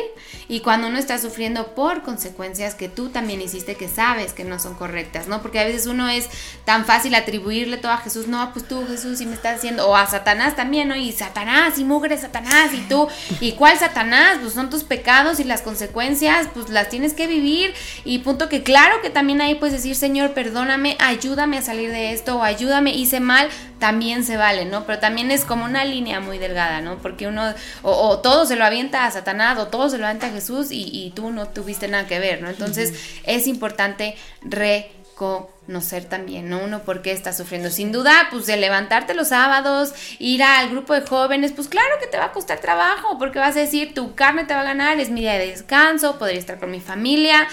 y cuando uno está sufriendo por consecuencias que tú también hiciste que sabes que no son correctas, ¿no? Porque a veces uno es tan fácil atribuirle todo a Jesús, no, pues tú Jesús y me estás haciendo, o a Satanás también, ¿no? Y Satanás y mugre Satanás y tú, ¿y cuál Satanás? Pues son tus pecados y las consecuencias, pues las tienes que vivir y punto que claro que también ahí puedes decir, Señor, perdóname, ayúdame a salir de esto o ayúdame, hice mal, también se vale, ¿no? Pero también es como una línea muy delgada, ¿no? Porque uno, o, todo se lo avienta a Satanás o todo se lo avienta a Jesús y, tú no tuviste nada que ver, ¿no? Entonces es importante re conocer también, ¿no? Uno por qué está sufriendo. Sin duda, pues de levantarte los sábados, ir al grupo de jóvenes, pues claro que te va a costar trabajo, porque vas a decir, tu carne te va a ganar, es mi día de descanso, podría estar con mi familia.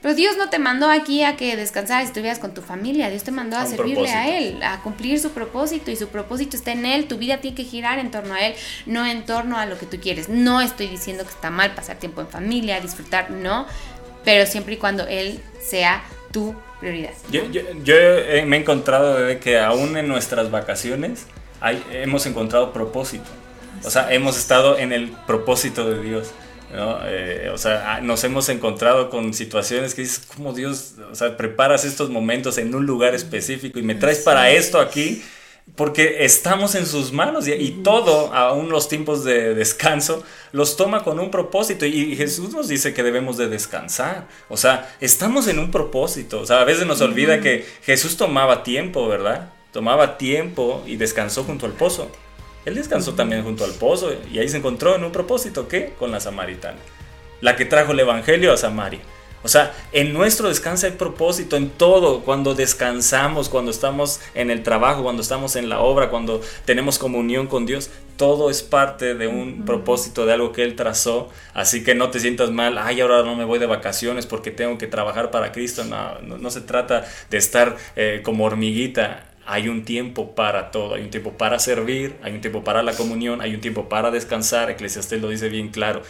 Pero Dios no te mandó aquí a que descansaras y estuvieras con tu familia. Dios te mandó a, servirle a Él, a cumplir su propósito. Y su propósito está en Él. Tu vida tiene que girar en torno a Él, no en torno a lo que tú quieres. No estoy diciendo que está mal pasar tiempo en familia, disfrutar, no. Pero siempre y cuando Él sea tu prioridad. Yo, yo, me he encontrado de que aún en nuestras vacaciones hay, hemos encontrado propósito. O sea, hemos estado en el propósito de Dios. ¿no? Eh, o sea, ah, nos hemos encontrado con situaciones que dices, ¿cómo Dios, o sea, preparas estos momentos en un lugar específico y me traes para esto aquí? Porque estamos en sus manos y, todo, aún los tiempos de descanso, los toma con un propósito y Jesús nos dice que debemos de descansar. O sea, estamos en un propósito. O sea, a veces nos olvida que Jesús tomaba tiempo, ¿verdad? Tomaba tiempo y descansó junto al pozo. Él descansó también junto al pozo y ahí se encontró en un propósito, ¿qué? Con la samaritana, la que trajo el Evangelio a Samaria. O sea, en nuestro descanso hay propósito en todo. Cuando descansamos, cuando estamos en el trabajo, cuando estamos en la obra, cuando tenemos comunión con Dios, todo es parte de un propósito, de algo que Él trazó. Así que no te sientas mal, ay, ahora no me voy de vacaciones porque tengo que trabajar para Cristo. No, no, se trata de estar eh, como hormiguita. Hay un tiempo para todo, hay un tiempo para servir, hay un tiempo para la comunión, hay un tiempo para descansar. Eclesiastés lo dice bien claro.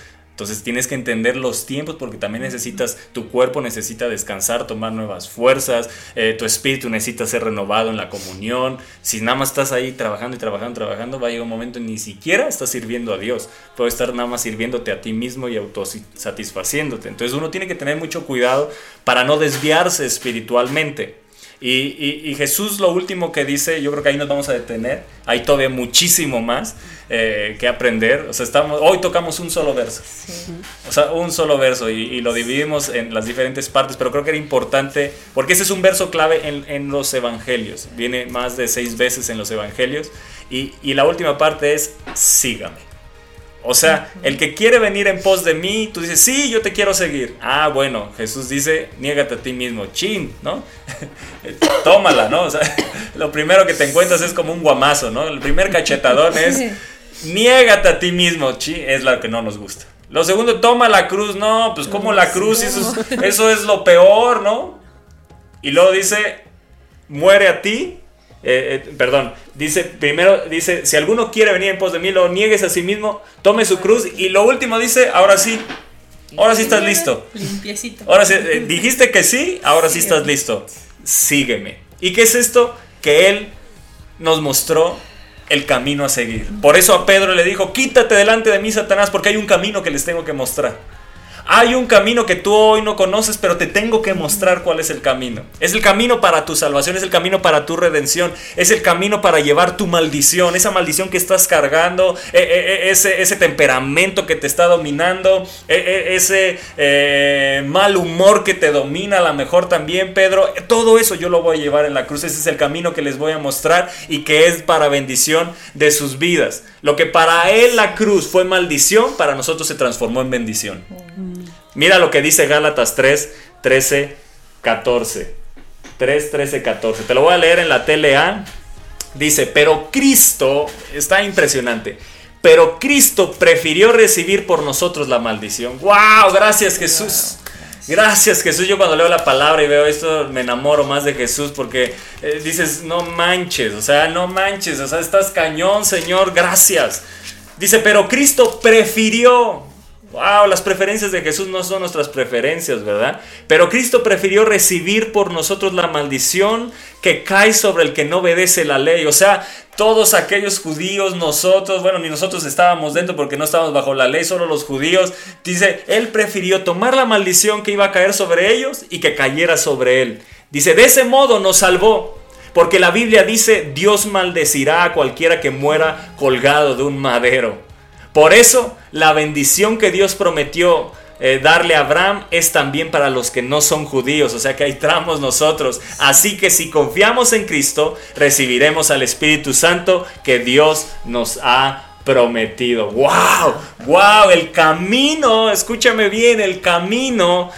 Entonces tienes que entender los tiempos porque también necesitas, tu cuerpo necesita descansar, tomar nuevas fuerzas, eh, tu espíritu necesita ser renovado en la comunión. Si nada más estás ahí trabajando y trabajando, trabajando, va a llegar un momento en ni siquiera estás sirviendo a Dios. Puede estar nada más sirviéndote a ti mismo y autosatisfaciéndote. Entonces uno tiene que tener mucho cuidado para no desviarse espiritualmente. Y, Jesús lo último que dice, yo creo que ahí nos vamos a detener, hay todavía muchísimo más eh, que aprender. O sea, estamos, hoy tocamos un solo verso. O sea, un solo verso y, lo dividimos en las diferentes partes, pero creo que era importante, porque ese es un verso clave en, en los evangelios. Viene más de seis veces en los evangelios. Y, y la última parte es, sígame. O sea, el que quiere venir en pos de mí, tú dices, sí, yo te quiero seguir. Ah, bueno, Jesús dice, niégate a ti mismo, chin, ¿no? Tómala, ¿no? O sea, lo primero que te encuentras es como un guamazo, ¿no? El primer cachetadón es, niégate a ti mismo, chin, es lo que no nos gusta. Lo segundo, toma la cruz, no, pues como la cruz, eso es, eso es lo peor, ¿no? Y luego dice, muere a ti eh, eh, perdón, dice, primero dice, si alguno quiere venir en pos de mí, lo niegues a sí mismo, tome su cruz y lo último dice, ahora sí, ahora sí estás listo. Ahora sí, eh, dijiste que sí, ahora sí estás listo. Sígueme. ¿Y qué es esto? Que Él nos mostró el camino a seguir. Por eso a Pedro le dijo, quítate delante de mí, Satanás, porque hay un camino que les tengo que mostrar. Hay un camino que tú hoy no conoces, pero te tengo que mostrar cuál es el camino. Es el camino para tu salvación, es el camino para tu redención, es el camino para llevar tu maldición, esa maldición que estás cargando, e, e, e, ese, ese temperamento que te está dominando, ese eh, mal humor que te domina, a lo mejor también, Pedro. Todo eso yo lo voy a llevar en la cruz. Ese es el camino que les voy a mostrar y que es para bendición de sus vidas. Lo que para él la cruz fue maldición, para nosotros se transformó en bendición. Mira lo que dice Gálatas 3, 13, 14. 3, 13, 14. Te lo voy a leer en la TLA. Dice, pero Cristo, está impresionante, pero Cristo prefirió recibir por nosotros la maldición. ¡Wow! Gracias Jesús. Gracias Jesús. Yo cuando leo la palabra y veo esto me enamoro más de Jesús porque eh, dices, no manches, o sea, no manches, o sea, estás cañón, Señor, gracias. Dice, pero Cristo prefirió Wow, las preferencias de Jesús no son nuestras preferencias, ¿verdad? Pero Cristo prefirió recibir por nosotros la maldición que cae sobre el que no obedece la ley. O sea, todos aquellos judíos, nosotros, bueno, ni nosotros estábamos dentro porque no estábamos bajo la ley, solo los judíos. Dice, Él prefirió tomar la maldición que iba a caer sobre ellos y que cayera sobre Él. Dice, de ese modo nos salvó. Porque la Biblia dice, Dios maldecirá a cualquiera que muera colgado de un madero. Por eso, la bendición que Dios prometió eh, darle a Abraham es también para los que no son judíos, o sea que ahí tramos nosotros. Así que si confiamos en Cristo, recibiremos al Espíritu Santo que Dios nos ha prometido. ¡Wow! ¡Wow! El camino, escúchame bien, el camino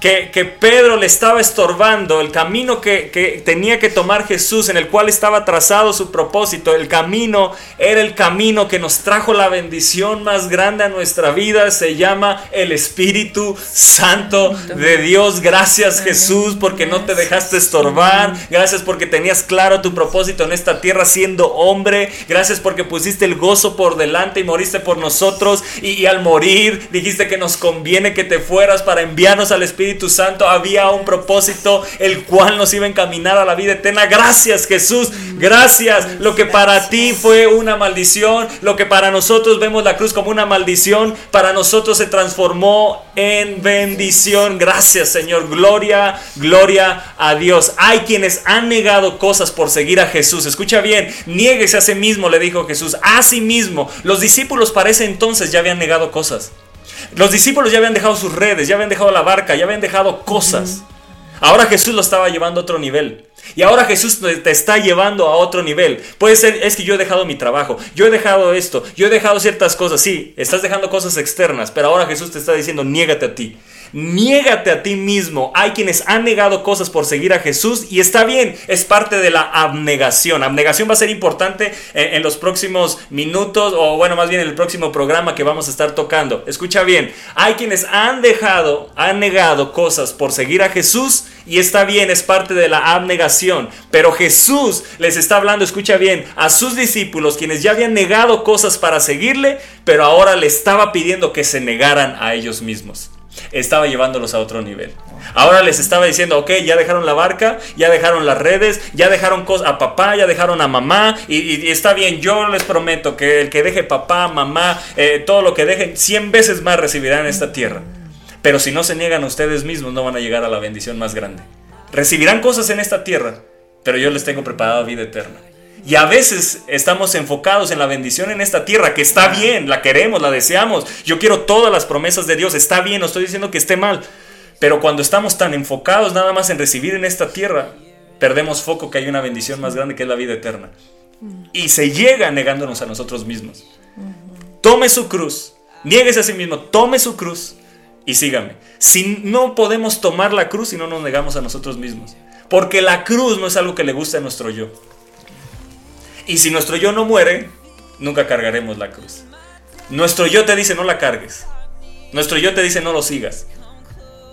que, Pedro le estaba estorbando, el camino que, tenía que tomar Jesús, en el cual estaba trazado su propósito, el camino era el camino que nos trajo la bendición más grande a nuestra vida, se llama el Espíritu Santo de Dios. Gracias Jesús porque no te dejaste estorbar, gracias porque tenías claro tu propósito en esta tierra siendo hombre, gracias porque pusiste el gozo por delante y moriste por nosotros y, y al morir dijiste que nos conviene que te fueras para enviarnos al Espíritu Espíritu Santo había un propósito el cual nos iba a encaminar a la vida eterna. Gracias Jesús, gracias. Lo que para ti fue una maldición, lo que para nosotros vemos la cruz como una maldición, para nosotros se transformó en bendición. Gracias Señor, gloria, gloria a Dios. Hay quienes han negado cosas por seguir a Jesús. Escucha bien, niéguese a sí mismo, le dijo Jesús, a sí mismo. Los discípulos para ese entonces ya habían negado cosas. Los discípulos ya habían dejado sus redes, ya habían dejado la barca, ya habían dejado cosas. Ahora Jesús lo estaba llevando a otro nivel. Y ahora Jesús te está llevando a otro nivel. Puede ser, es que yo he dejado mi trabajo, yo he dejado esto, yo he dejado ciertas cosas. Sí, estás dejando cosas externas, pero ahora Jesús te está diciendo, niégate a ti. Niégate a ti mismo. Hay quienes han negado cosas por seguir a Jesús y está bien, es parte de la abnegación. Abnegación va a ser importante en, los próximos minutos o bueno, más bien en el próximo programa que vamos a estar tocando. Escucha bien, hay quienes han dejado, han negado cosas por seguir a Jesús y está bien, es parte de la abnegación. Pero Jesús les está hablando, escucha bien, a sus discípulos, quienes ya habían negado cosas para seguirle, pero ahora le estaba pidiendo que se negaran a ellos mismos estaba llevándolos a otro nivel. Ahora les estaba diciendo, ok, ya dejaron la barca, ya dejaron las redes, ya dejaron a papá, ya dejaron a mamá, y, está bien, yo les prometo que el que deje papá, mamá, eh, todo lo que dejen, 100 veces más recibirán esta tierra. Pero si no se niegan ustedes mismos, no van a llegar a la bendición más grande. recibirán cosas en esta tierra, pero yo les tengo preparada vida eterna. Y a veces estamos enfocados en la bendición en esta tierra, que está bien, la queremos, la deseamos. Yo quiero todas las promesas de Dios, está bien, no estoy diciendo que esté mal. Pero cuando estamos tan enfocados nada más en recibir en esta tierra, perdemos foco que hay una bendición más grande que es la vida eterna. Y se llega negándonos a nosotros mismos. Tome su cruz, nieguese a sí mismo, tome su cruz y sígame. Si no podemos tomar la cruz si no nos negamos a nosotros mismos. Porque la cruz no es algo que le guste a nuestro yo. Y si nuestro yo no muere, nunca cargaremos la cruz. Nuestro yo te dice no la cargues. Nuestro yo te dice no lo sigas.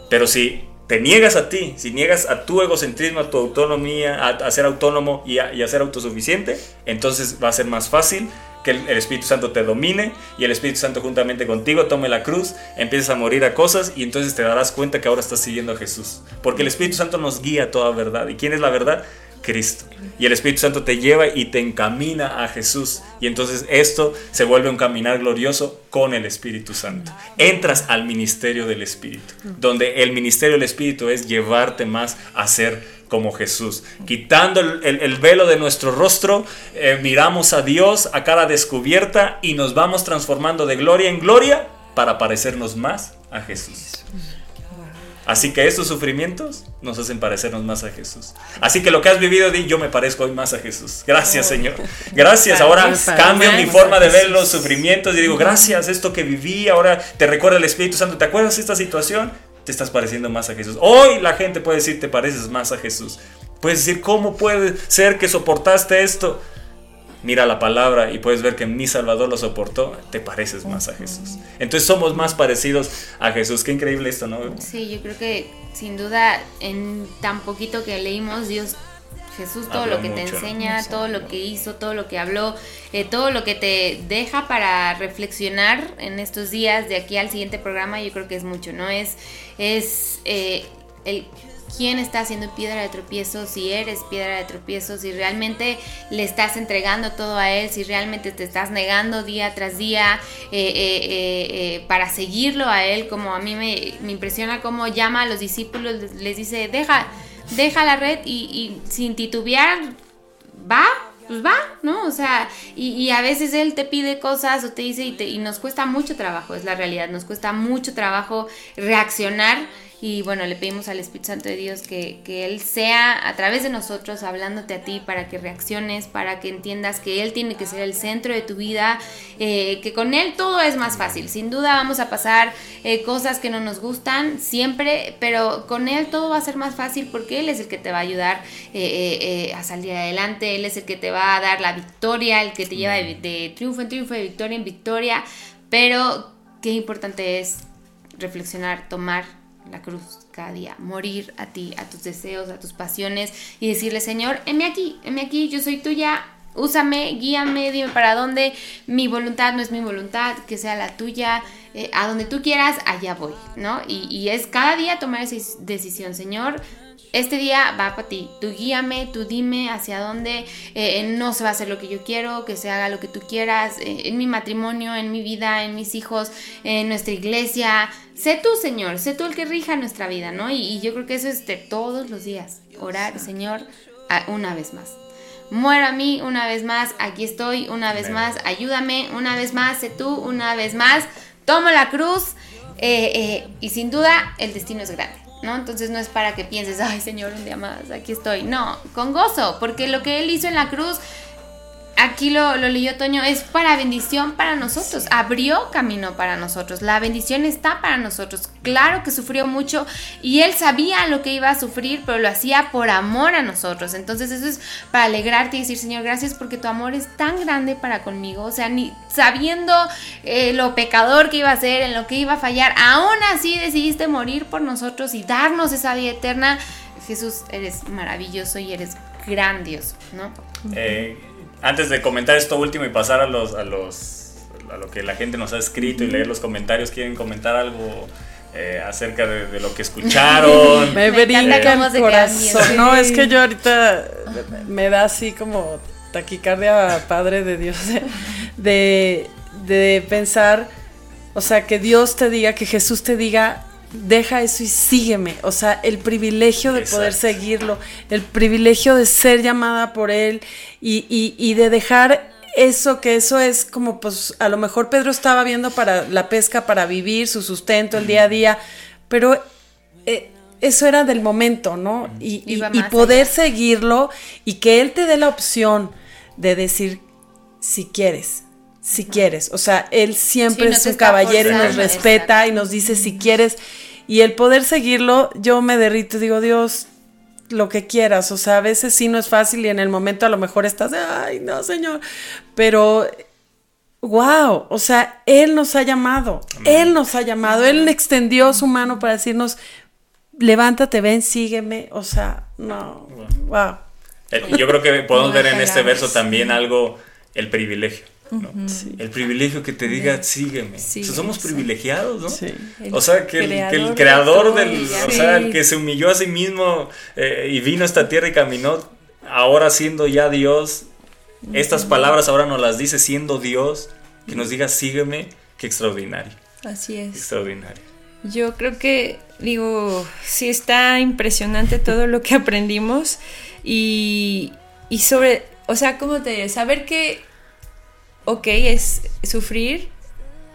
Pero si te niegas a ti, si niegas a tu egocentrismo, a tu autonomía, a, ser autónomo y a, ser autosuficiente, entonces va a ser más fácil que el, Espíritu Santo te domine y el Espíritu Santo juntamente contigo tome la cruz, empieces a morir a cosas y entonces te darás cuenta que ahora estás siguiendo a Jesús. Porque el Espíritu Santo nos guía a toda verdad. ¿Y quién es la verdad? Cristo. Y el Espíritu Santo te lleva y te encamina a Jesús. Y entonces esto se vuelve un caminar glorioso con el Espíritu Santo. Entras al ministerio del Espíritu, donde el ministerio del Espíritu es llevarte más a ser como Jesús. Quitando el, velo de nuestro rostro, eh, miramos a Dios a cara descubierta y nos vamos transformando de gloria en gloria para parecernos más a Jesús. Así que estos sufrimientos nos hacen parecernos más a Jesús. Así que lo que has vivido, di, yo me parezco hoy más a Jesús. Gracias, Señor. Gracias. Ahora cambio mi forma de ver los sufrimientos y digo, gracias, esto que viví, ahora te recuerda el Espíritu Santo. ¿Te acuerdas de esta situación? Te estás pareciendo más a Jesús. Hoy la gente puede decir, te pareces más a Jesús. Puedes decir, ¿cómo puede ser que soportaste esto? Mira la palabra y puedes ver que mi Salvador lo soportó, te pareces más a Jesús. Entonces somos más parecidos a Jesús. Qué increíble esto, ¿no? Sí, yo creo que sin duda en tan poquito que leímos, Dios Jesús todo lo que te enseña, todo lo que hizo, todo lo que habló, eh, todo lo que te deja para reflexionar en estos días de aquí al siguiente programa, yo creo que es mucho, ¿no? Es, es eh, el quién está haciendo piedra de tropiezo, si eres piedra de tropiezo, si realmente le estás entregando todo a Él, si realmente te estás negando día tras día eh, eh, eh, para seguirlo a Él, como a mí me, impresiona cómo llama a los discípulos, les, dice, deja, deja la red y, sin titubear, va, pues va, ¿no? O sea, y, a veces él te pide cosas o te dice y, y, nos cuesta mucho trabajo, es la realidad, nos cuesta mucho trabajo reaccionar y bueno, le pedimos al Espíritu Santo de Dios que, Él sea a través de nosotros hablándote a ti para que reacciones, para que entiendas que Él tiene que ser el centro de tu vida, eh, que con Él todo es más fácil. Sin duda vamos a pasar eh, cosas que no nos gustan siempre, pero con Él todo va a ser más fácil porque Él es el que te va a ayudar eh, a salir adelante, Él es el que te va a dar la victoria, el que te lleva de, de triunfo en triunfo, de victoria en victoria, pero qué importante es reflexionar, tomar la cruz cada día, morir a ti, a tus deseos, a tus pasiones y decirle, Señor, heme aquí, heme aquí, yo soy tuya, úsame, guíame, dime para dónde, mi voluntad no es mi voluntad, que sea la tuya, eh, a donde tú quieras, allá voy, ¿no? Y, y es cada día tomar esa decisión, Señor, este día va para ti. Tú guíame, tú dime hacia dónde eh, no se va a hacer lo que yo quiero, que se haga lo que tú quieras, eh, en mi matrimonio, en mi vida, en mis hijos, en nuestra iglesia. Sé tú, Señor, sé tú el que rija nuestra vida, ¿no? Y, yo creo que eso es de todos los días. Orar, Señor, una vez más. Muero a mí una vez más, aquí estoy una vez más, ayúdame una vez más, sé tú una vez más, tomo la cruz eh, y sin duda el destino es grande. ¿No? Entonces no es para que pienses, ay Señor, un día más, aquí estoy. No, con gozo, porque lo que Él hizo en la cruz aquí lo, lo leyó Toño, es para bendición para nosotros, abrió camino para nosotros, la bendición está para nosotros. Claro que sufrió mucho y él sabía lo que iba a sufrir, pero lo hacía por amor a nosotros. Entonces eso es para alegrarte y decir, Señor, gracias porque tu amor es tan grande para conmigo. O sea, ni sabiendo eh, lo pecador que iba a ser, en lo que iba a fallar, aún así decidiste morir por nosotros y darnos esa vida eterna. Jesús, eres maravilloso y eres grandioso, ¿no? Eh, antes de comentar esto último y pasar a los, a los a lo que la gente nos ha escrito y leer los comentarios, ¿quieren comentar algo eh, acerca de, lo que escucharon? me brinca el corazón. No, es que yo ahorita me da así como taquicardia padre de Dios de, de pensar, o sea, que Dios te diga, que Jesús te diga, deja eso y sígueme. O sea, el privilegio de poder seguirlo, el privilegio de ser llamada por Él y, y, de dejar eso, que eso es como, pues, a lo mejor Pedro estaba viendo para la pesca, para vivir su sustento el día a día, pero eh, eso era del momento, ¿no? Y, y poder seguirlo y que Él te dé la opción de decir, si quieres, si quieres. O sea, él siempre es un caballero y nos respeta y nos dice si quieres. Y el poder seguirlo, yo me derrito y digo, Dios, lo que quieras. O sea, a veces sí no es fácil y en el momento a lo mejor estás de, ay, no, Señor. Pero, wow, o sea, Él nos ha llamado. Él nos ha llamado. Él extendió su mano para decirnos, levántate, ven, sígueme. O sea, no, wow. Eh, yo creo que podemos ver en este verso también algo, el privilegio. El privilegio que te diga, sígueme. somos privilegiados, ¿no? O sea, que el, creador del, o sea, el que se humilló a sí mismo eh, y vino a esta tierra y caminó, ahora siendo ya Dios, estas palabras ahora nos las dice siendo Dios, que nos diga, sígueme, qué extraordinario. Así es. Extraordinario. Yo creo que, digo, sí está impresionante todo lo que aprendimos y, y sobre, o sea, ¿cómo te saber que ok, es sufrir,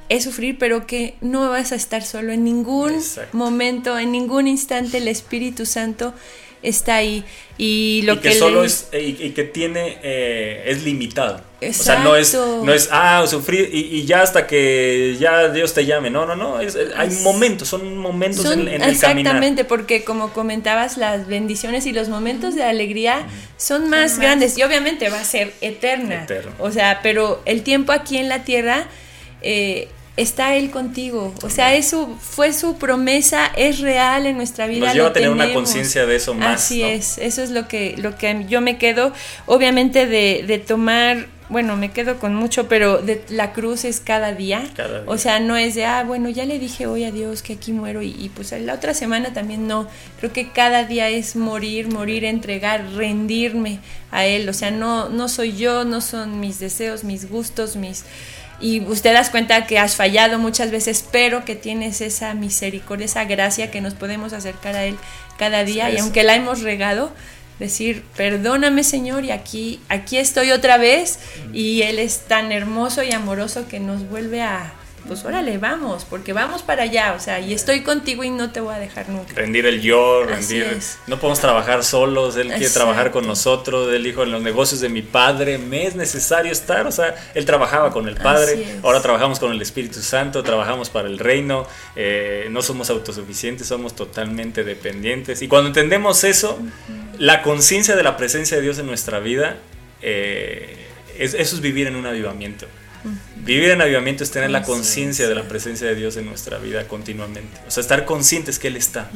es sufrir, pero que no vas a estar solo en ningún momento, en ningún instante el Espíritu Santo está ahí. Y lo que, solo es y, que tiene eh, es limitado o sea no es no es ah sufrir y, ya hasta que ya Dios te llame no no no hay momentos son momentos en, el caminar exactamente porque como comentabas las bendiciones y los momentos de alegría son más grandes y obviamente va a ser eterna o sea pero el tiempo aquí en la tierra eh, está Él contigo. O sea, eso fue su promesa, es real en nuestra vida. Nos lleva a tener una conciencia de eso más. Así es, eso es lo que, lo que yo me quedo, obviamente, de, de, tomar, bueno, me quedo con mucho, pero de la cruz es cada día. O sea, no es de, ah, bueno, ya le dije hoy a Dios que aquí muero y, y pues la otra semana también no. Creo que cada día es morir, morir, entregar, rendirme a Él. O sea, no, no soy yo, no son mis deseos, mis gustos, mis y usted das cuenta que has fallado muchas veces, pero que tienes esa misericordia, esa gracia que nos podemos acercar a Él cada día y aunque la hemos regado, decir, perdóname Señor y aquí, aquí estoy otra vez y Él es tan hermoso y amoroso que nos vuelve a, pues órale, vamos, porque vamos para allá, o sea, y estoy contigo y no te voy a dejar nunca. Rendir el yo, rendir. No podemos trabajar solos, Él quiere trabajar con nosotros, Él dijo, en los negocios de mi Padre me es necesario estar, o sea, Él trabajaba con el Padre, ahora trabajamos con el Espíritu Santo, trabajamos para el reino, eh, no somos autosuficientes, somos totalmente dependientes. Y cuando entendemos eso, la conciencia de la presencia de Dios en nuestra vida, eh, eso es vivir en un avivamiento. Vivir en avivamiento es tener la conciencia de la presencia de Dios en nuestra vida continuamente. O sea, estar conscientes que Él está.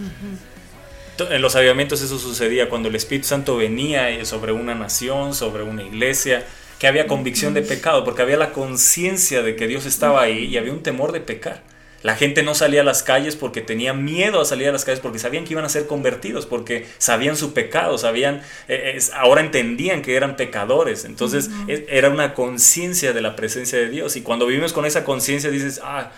En los avivamientos eso sucedía cuando el Espíritu Santo venía sobre una nación, sobre una iglesia, que había convicción de pecado, porque había la conciencia de que Dios estaba ahí y había un temor de pecar. La gente no salía a las calles porque tenía miedo a salir a las calles porque sabían que iban a ser convertidos, porque sabían su pecado, sabían, eh, ahora entendían que eran pecadores. Entonces era una conciencia de la presencia de Dios. Y cuando vivimos con esa conciencia dices, ah,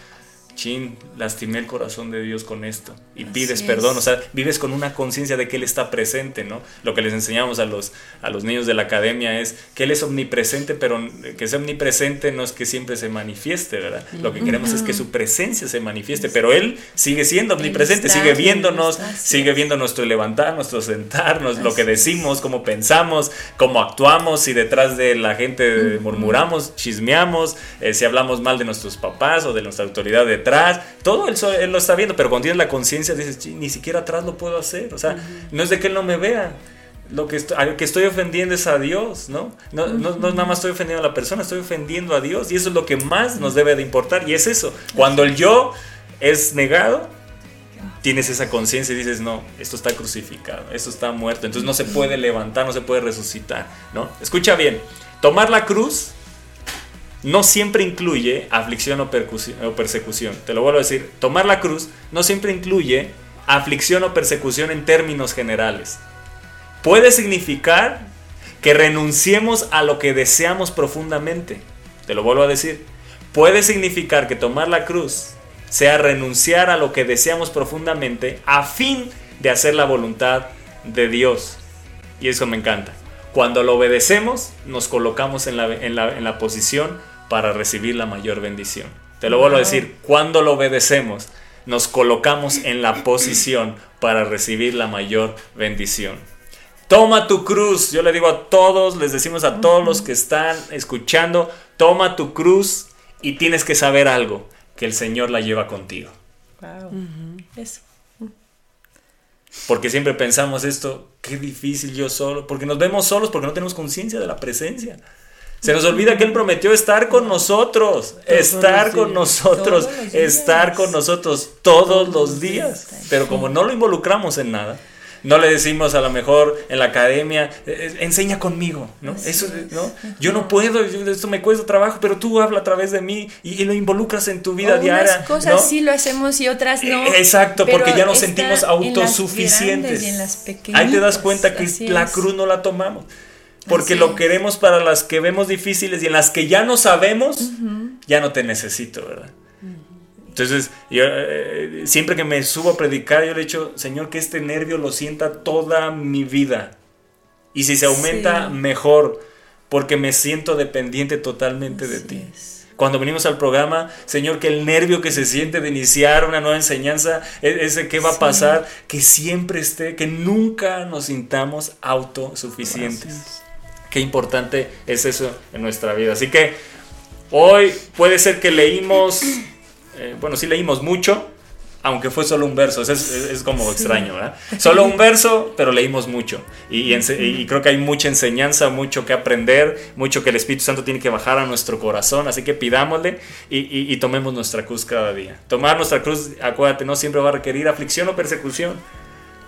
chin, lastimé el corazón de Dios con esto y pides perdón, o sea, vives con una conciencia de que Él está presente, ¿no? Lo que les enseñamos a los, a los niños de la academia es que Él es omnipresente, pero que sea omnipresente no es que siempre se manifieste, ¿verdad? Lo que queremos es que su presencia se manifieste, pero Él sigue siendo omnipresente, sigue viéndonos, sigue viendo nuestro levantar, nuestro sentarnos, lo que decimos, cómo pensamos, cómo actuamos, si detrás de la gente murmuramos, chismeamos, eh, si hablamos mal de nuestros papás o de nuestra autoridad de todo él, lo está viendo, pero cuando tienes la conciencia dices, ni siquiera atrás lo puedo hacer, o sea, no es de que él no me vea, lo que estoy, que estoy ofendiendo es a Dios, ¿no? No, no, nada más estoy ofendiendo a la persona, estoy ofendiendo a Dios y eso es lo que más nos debe de importar y es eso, cuando el yo es negado, tienes esa conciencia y dices, no, esto está crucificado, esto está muerto, entonces no se puede levantar, no se puede resucitar, ¿no? Escucha bien, tomar la cruz no siempre incluye aflicción o, persecución. Te lo vuelvo a decir, tomar la cruz no siempre incluye aflicción o persecución en términos generales. Puede significar que renunciemos a lo que deseamos profundamente. Te lo vuelvo a decir. Puede significar que tomar la cruz sea renunciar a lo que deseamos profundamente a fin de hacer la voluntad de Dios. Y eso me encanta. Cuando lo obedecemos, nos colocamos en la, posición para recibir la mayor bendición. Te lo vuelvo a decir, cuando lo obedecemos, nos colocamos en la posición para recibir la mayor bendición. Toma tu cruz. Yo le digo a todos, les decimos a todos los que están escuchando, toma tu cruz y tienes que saber algo, que el Señor la lleva contigo. Wow. Eso. Porque siempre pensamos esto, qué difícil yo solo, porque nos vemos solos porque no tenemos conciencia de la presencia. Se nos olvida que Él prometió estar con nosotros, estar con nosotros, estar con nosotros todos los días. Pero como no lo involucramos en nada, no le decimos a lo mejor en la academia, eh, eh, enseña conmigo, ¿no? Eso, ¿no? Yo no puedo, esto me cuesta trabajo, pero tú habla a través de mí y, lo involucras en tu vida diaria. Unas cosas sí lo hacemos y otras no. Eh, exacto, porque ya nos sentimos autosuficientes. Ahí te das cuenta que la cruz no la tomamos. Porque lo queremos para las que vemos difíciles y en las que ya no sabemos, ya no te necesito, ¿verdad? Entonces, yo, eh, siempre que me subo a predicar, yo le he dicho, Señor, que este nervio lo sienta toda mi vida. Y si se aumenta, mejor, porque me siento dependiente totalmente de ti. Cuando venimos al programa, Señor, que el nervio que se siente de iniciar una nueva enseñanza, e-, ese que va a pasar, que siempre esté, que nunca nos sintamos autosuficientes. Qué importante es eso en nuestra vida. Así que hoy puede ser que leímos eh, bueno, sí leímos mucho, aunque fue solo un verso, es, como extraño, ¿verdad? Solo un verso, pero leímos mucho. Y, creo que hay mucha enseñanza, mucho que aprender, mucho que el Espíritu Santo tiene que bajar a nuestro corazón, así que pidámosle y, tomemos nuestra cruz cada día. Tomar nuestra cruz, acuérdate, no siempre va a requerir aflicción o persecución,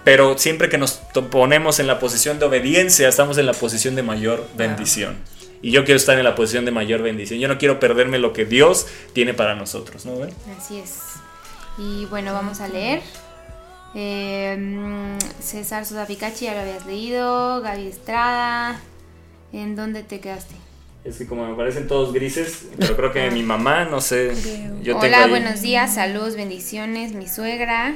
pero siempre que nos ponemos en la posición de obediencia, estamos en la posición de mayor bendición. Y yo quiero estar en la posición de mayor bendición. Yo no quiero perderme lo que Dios tiene para nosotros, ¿no? Así es. Y bueno, vamos a leer. Eh, César Sosa Picachi, ya lo habías leído. Gaby Estrada. ¿En dónde te quedaste? Es que como me parecen todos grises, pero creo que mi mamá, no sé. Hola, buenos días, saludos, bendiciones, mi suegra.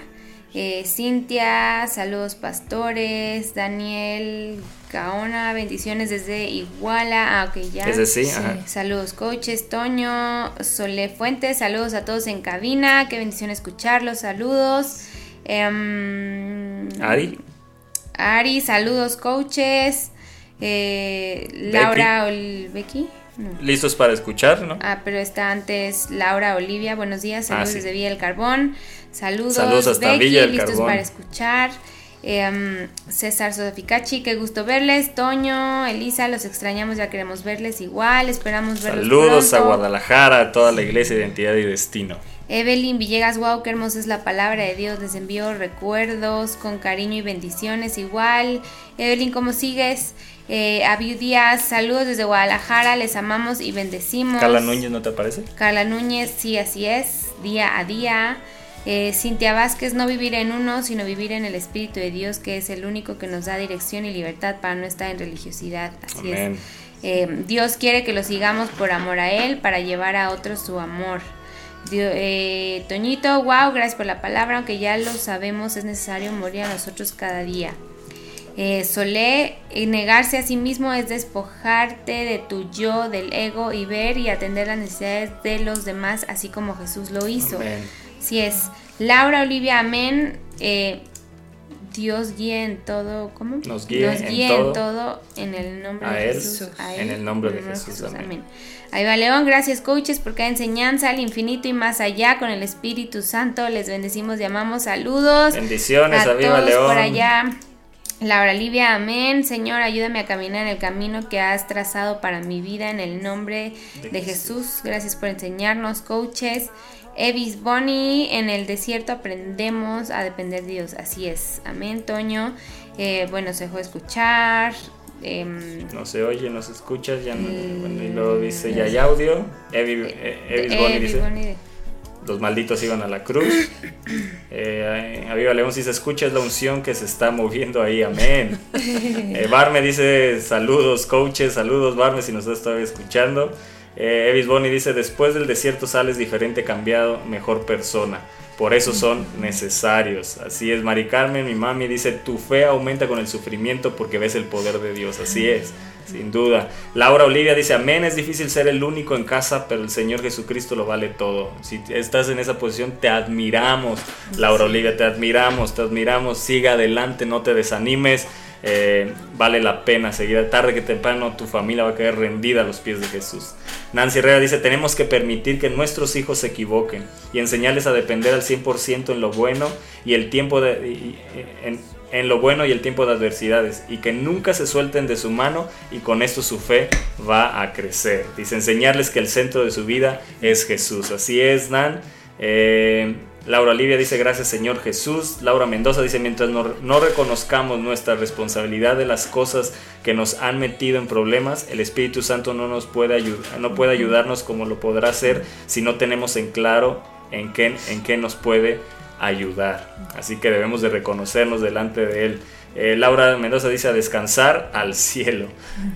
Eh, Cintia, saludos pastores, Daniel Gaona, bendiciones desde Iguala, ah, ok, ya. Es sí, Saludos coaches, Toño, Sole Fuentes, saludos a todos en cabina, qué bendición escucharlos, saludos. Em, Ari. Ari, saludos coaches. Eh, Laura Becky. Listos para escuchar, ¿no? Ah, pero está antes Laura Olivia, buenos días, saludos ah, desde Villa del Carbón. Saludos, Saludos hasta Becky, Villa listos para escuchar. Em, César Soficachi, qué gusto verles. Toño, Elisa, los extrañamos, ya queremos verles igual. Esperamos verlos. Saludos a Guadalajara, a toda la iglesia, identidad y destino. Evelyn Villegas, wow, qué hermosa es la palabra de Dios. Les envío recuerdos con cariño y bendiciones igual. Evelyn, ¿cómo sigues? Eh, Abiu Díaz, saludos desde Guadalajara, les amamos y bendecimos. Carla Núñez, ¿no te parece? Carla Núñez, sí, así es, día a día. Eh, Cintia Vázquez, no vivir en uno, sino vivir en el Espíritu de Dios, que es el único que nos da dirección y libertad para no estar en religiosidad. Así es. Eh, Dios quiere que lo sigamos por amor a Él, para llevar a otros su amor. Eh, Toñito, wow, gracias por la palabra, aunque ya lo sabemos, es necesario morir a nosotros cada día. Eh, Solé, negarse a sí mismo es despojarte de tu yo, del ego y ver y atender las necesidades de los demás, así como Jesús lo hizo. Si es. Laura Olivia, amén. Eh, Dios guíe en todo, ¿cómo? Nos guíe, en, todo, en el nombre de Jesús. en el nombre de Jesús. amén. Ahí va León, gracias coaches por cada enseñanza al infinito y más allá con el Espíritu Santo. Les bendecimos, llamamos saludos. Bendiciones, a, viva León. por allá. Laura Olivia, amén. Señor, ayúdame a caminar en el camino que has trazado para mi vida en el nombre de, Jesús. Gracias por enseñarnos, coaches. Evis Bonnie, en el desierto aprendemos a depender de Dios. Así es. Amén, Toño. Eh, bueno, se dejó escuchar. Em, no se oye, no se escucha. Ya no, bueno, y luego dice, ya hay audio. Evis, eh, Bonnie dice. Los malditos iban a la cruz. Eh, Aviva León, si se escucha, es la unción que se está moviendo ahí. Amén. Eh, Barme dice: Saludos, coaches. Saludos, Barme, si nos estás todavía escuchando. Eh, Evis Boni dice, después del desierto sales diferente, cambiado, mejor persona. Por eso son necesarios. Así es, Mari Carmen, mi mami dice, tu fe aumenta con el sufrimiento porque ves el poder de Dios. Así es, sin duda. Laura Olivia dice, amén, es difícil ser el único en casa, pero el Señor Jesucristo lo vale todo. Si estás en esa posición, te admiramos. Laura Olivia, te admiramos, te admiramos. Siga adelante, no te desanimes. Eh, vale la pena seguir. Tarde que temprano tu familia va a caer rendida a los pies de Jesús. Nancy Herrera dice, tenemos que permitir que nuestros hijos se equivoquen y enseñarles a depender al 100% en lo bueno y el tiempo de... en, lo bueno y el tiempo de adversidades y que nunca se suelten de su mano y con esto su fe va a crecer. Dice enseñarles que el centro de su vida es Jesús. Así es, Nan. Eh, Laura Olivia dice gracias Señor Jesús. Laura Mendoza dice mientras no, reconozcamos nuestra responsabilidad de las cosas que nos han metido en problemas, el Espíritu Santo no nos puede ayudar, no puede ayudarnos como lo podrá hacer si no tenemos en claro en qué, en qué nos puede ayudar. Así que debemos de reconocernos delante de Él. Eh, Laura Mendoza dice a descansar al cielo.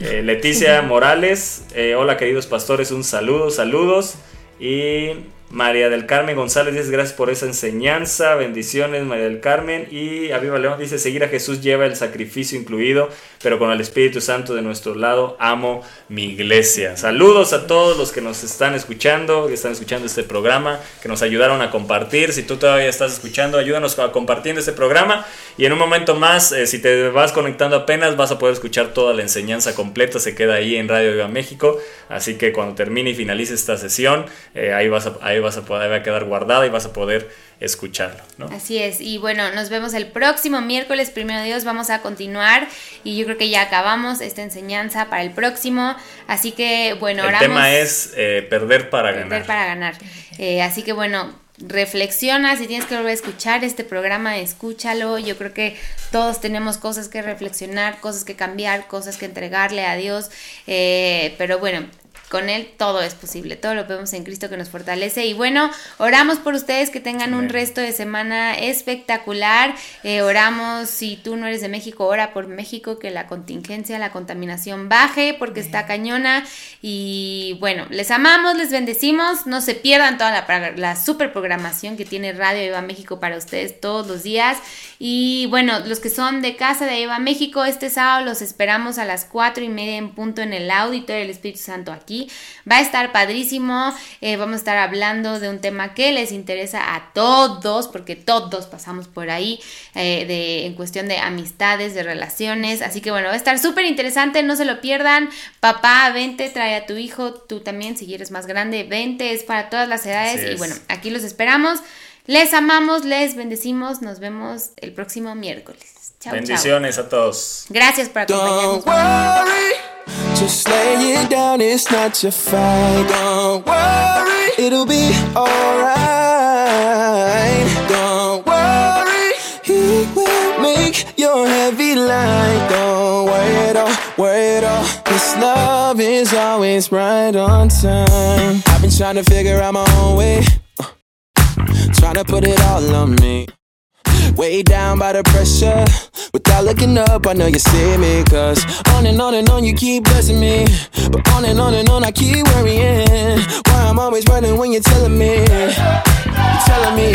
Eh, Leticia Morales, eh, hola queridos pastores, un saludo, saludos. Y María del Carmen González dice gracias por esa enseñanza, bendiciones María del Carmen y Aviva León dice seguir a Jesús lleva el sacrificio incluido, pero con el Espíritu Santo de nuestro lado amo mi iglesia. Saludos a todos los que nos están escuchando, que están escuchando este programa, que nos ayudaron a compartir. Si tú todavía estás escuchando, ayúdanos a compartir este programa y en un momento más, eh, si te vas conectando apenas, vas a poder escuchar toda la enseñanza completa, se queda ahí en Radio Viva México, así que cuando termine y finalice esta sesión, eh, ahí vas a vas a poder, va a quedar guardada y vas a poder escucharlo. ¿no? Así es, y bueno, nos vemos el próximo miércoles, primero Dios, vamos a continuar y yo creo que ya acabamos esta enseñanza para el próximo, así que bueno, el tema es eh, perder para ganar. Perder para ganar, eh, así que bueno, reflexiona, si tienes que volver a escuchar este programa, escúchalo. Yo creo que todos tenemos cosas que reflexionar, cosas que cambiar, cosas que entregarle a Dios. Eh, pero bueno, con Él todo es posible, todo lo vemos en Cristo que nos fortalece. Y bueno, oramos por ustedes que tengan un resto de semana espectacular. Eh, oramos, si tú no eres de México, ora por México, que la contingencia, la contaminación baje, porque está cañona. Y bueno, les amamos, les bendecimos. No se pierdan toda la, la super programación que tiene Radio Eva México para ustedes todos los días. Y bueno, los que son de casa de Eva México, este sábado los esperamos a las cuatro y media en punto en el auditorio del Espíritu Santo aquí Va a estar padrísimo. Eh, vamos a estar hablando de un tema que les interesa a todos, porque todos pasamos por ahí eh, de, en cuestión de amistades, de relaciones. Así que bueno, va a estar súper interesante, no se lo pierdan. Papá, vente, trae a tu hijo. Tú también, si eres más grande, vente, es para todas las edades. Y bueno, aquí los esperamos. Les amamos, les bendecimos. Nos vemos el próximo miércoles. Chao, Bendiciones a todos. Gracias por acompañarnos. Just lay it down, it's not your fight. Don't worry, it'll be alright. Don't worry, he will make your heavy light. Don't worry at all, worry at all. This love is always right on time. I've been trying to figure out my own way, uh, trying to put it all on me. Way down by the pressure. Without looking up, I know you see me. Cause on and on and on, you keep blessing me. But on and on and on, I keep worrying. Why I'm always running when you're telling me. You're telling me.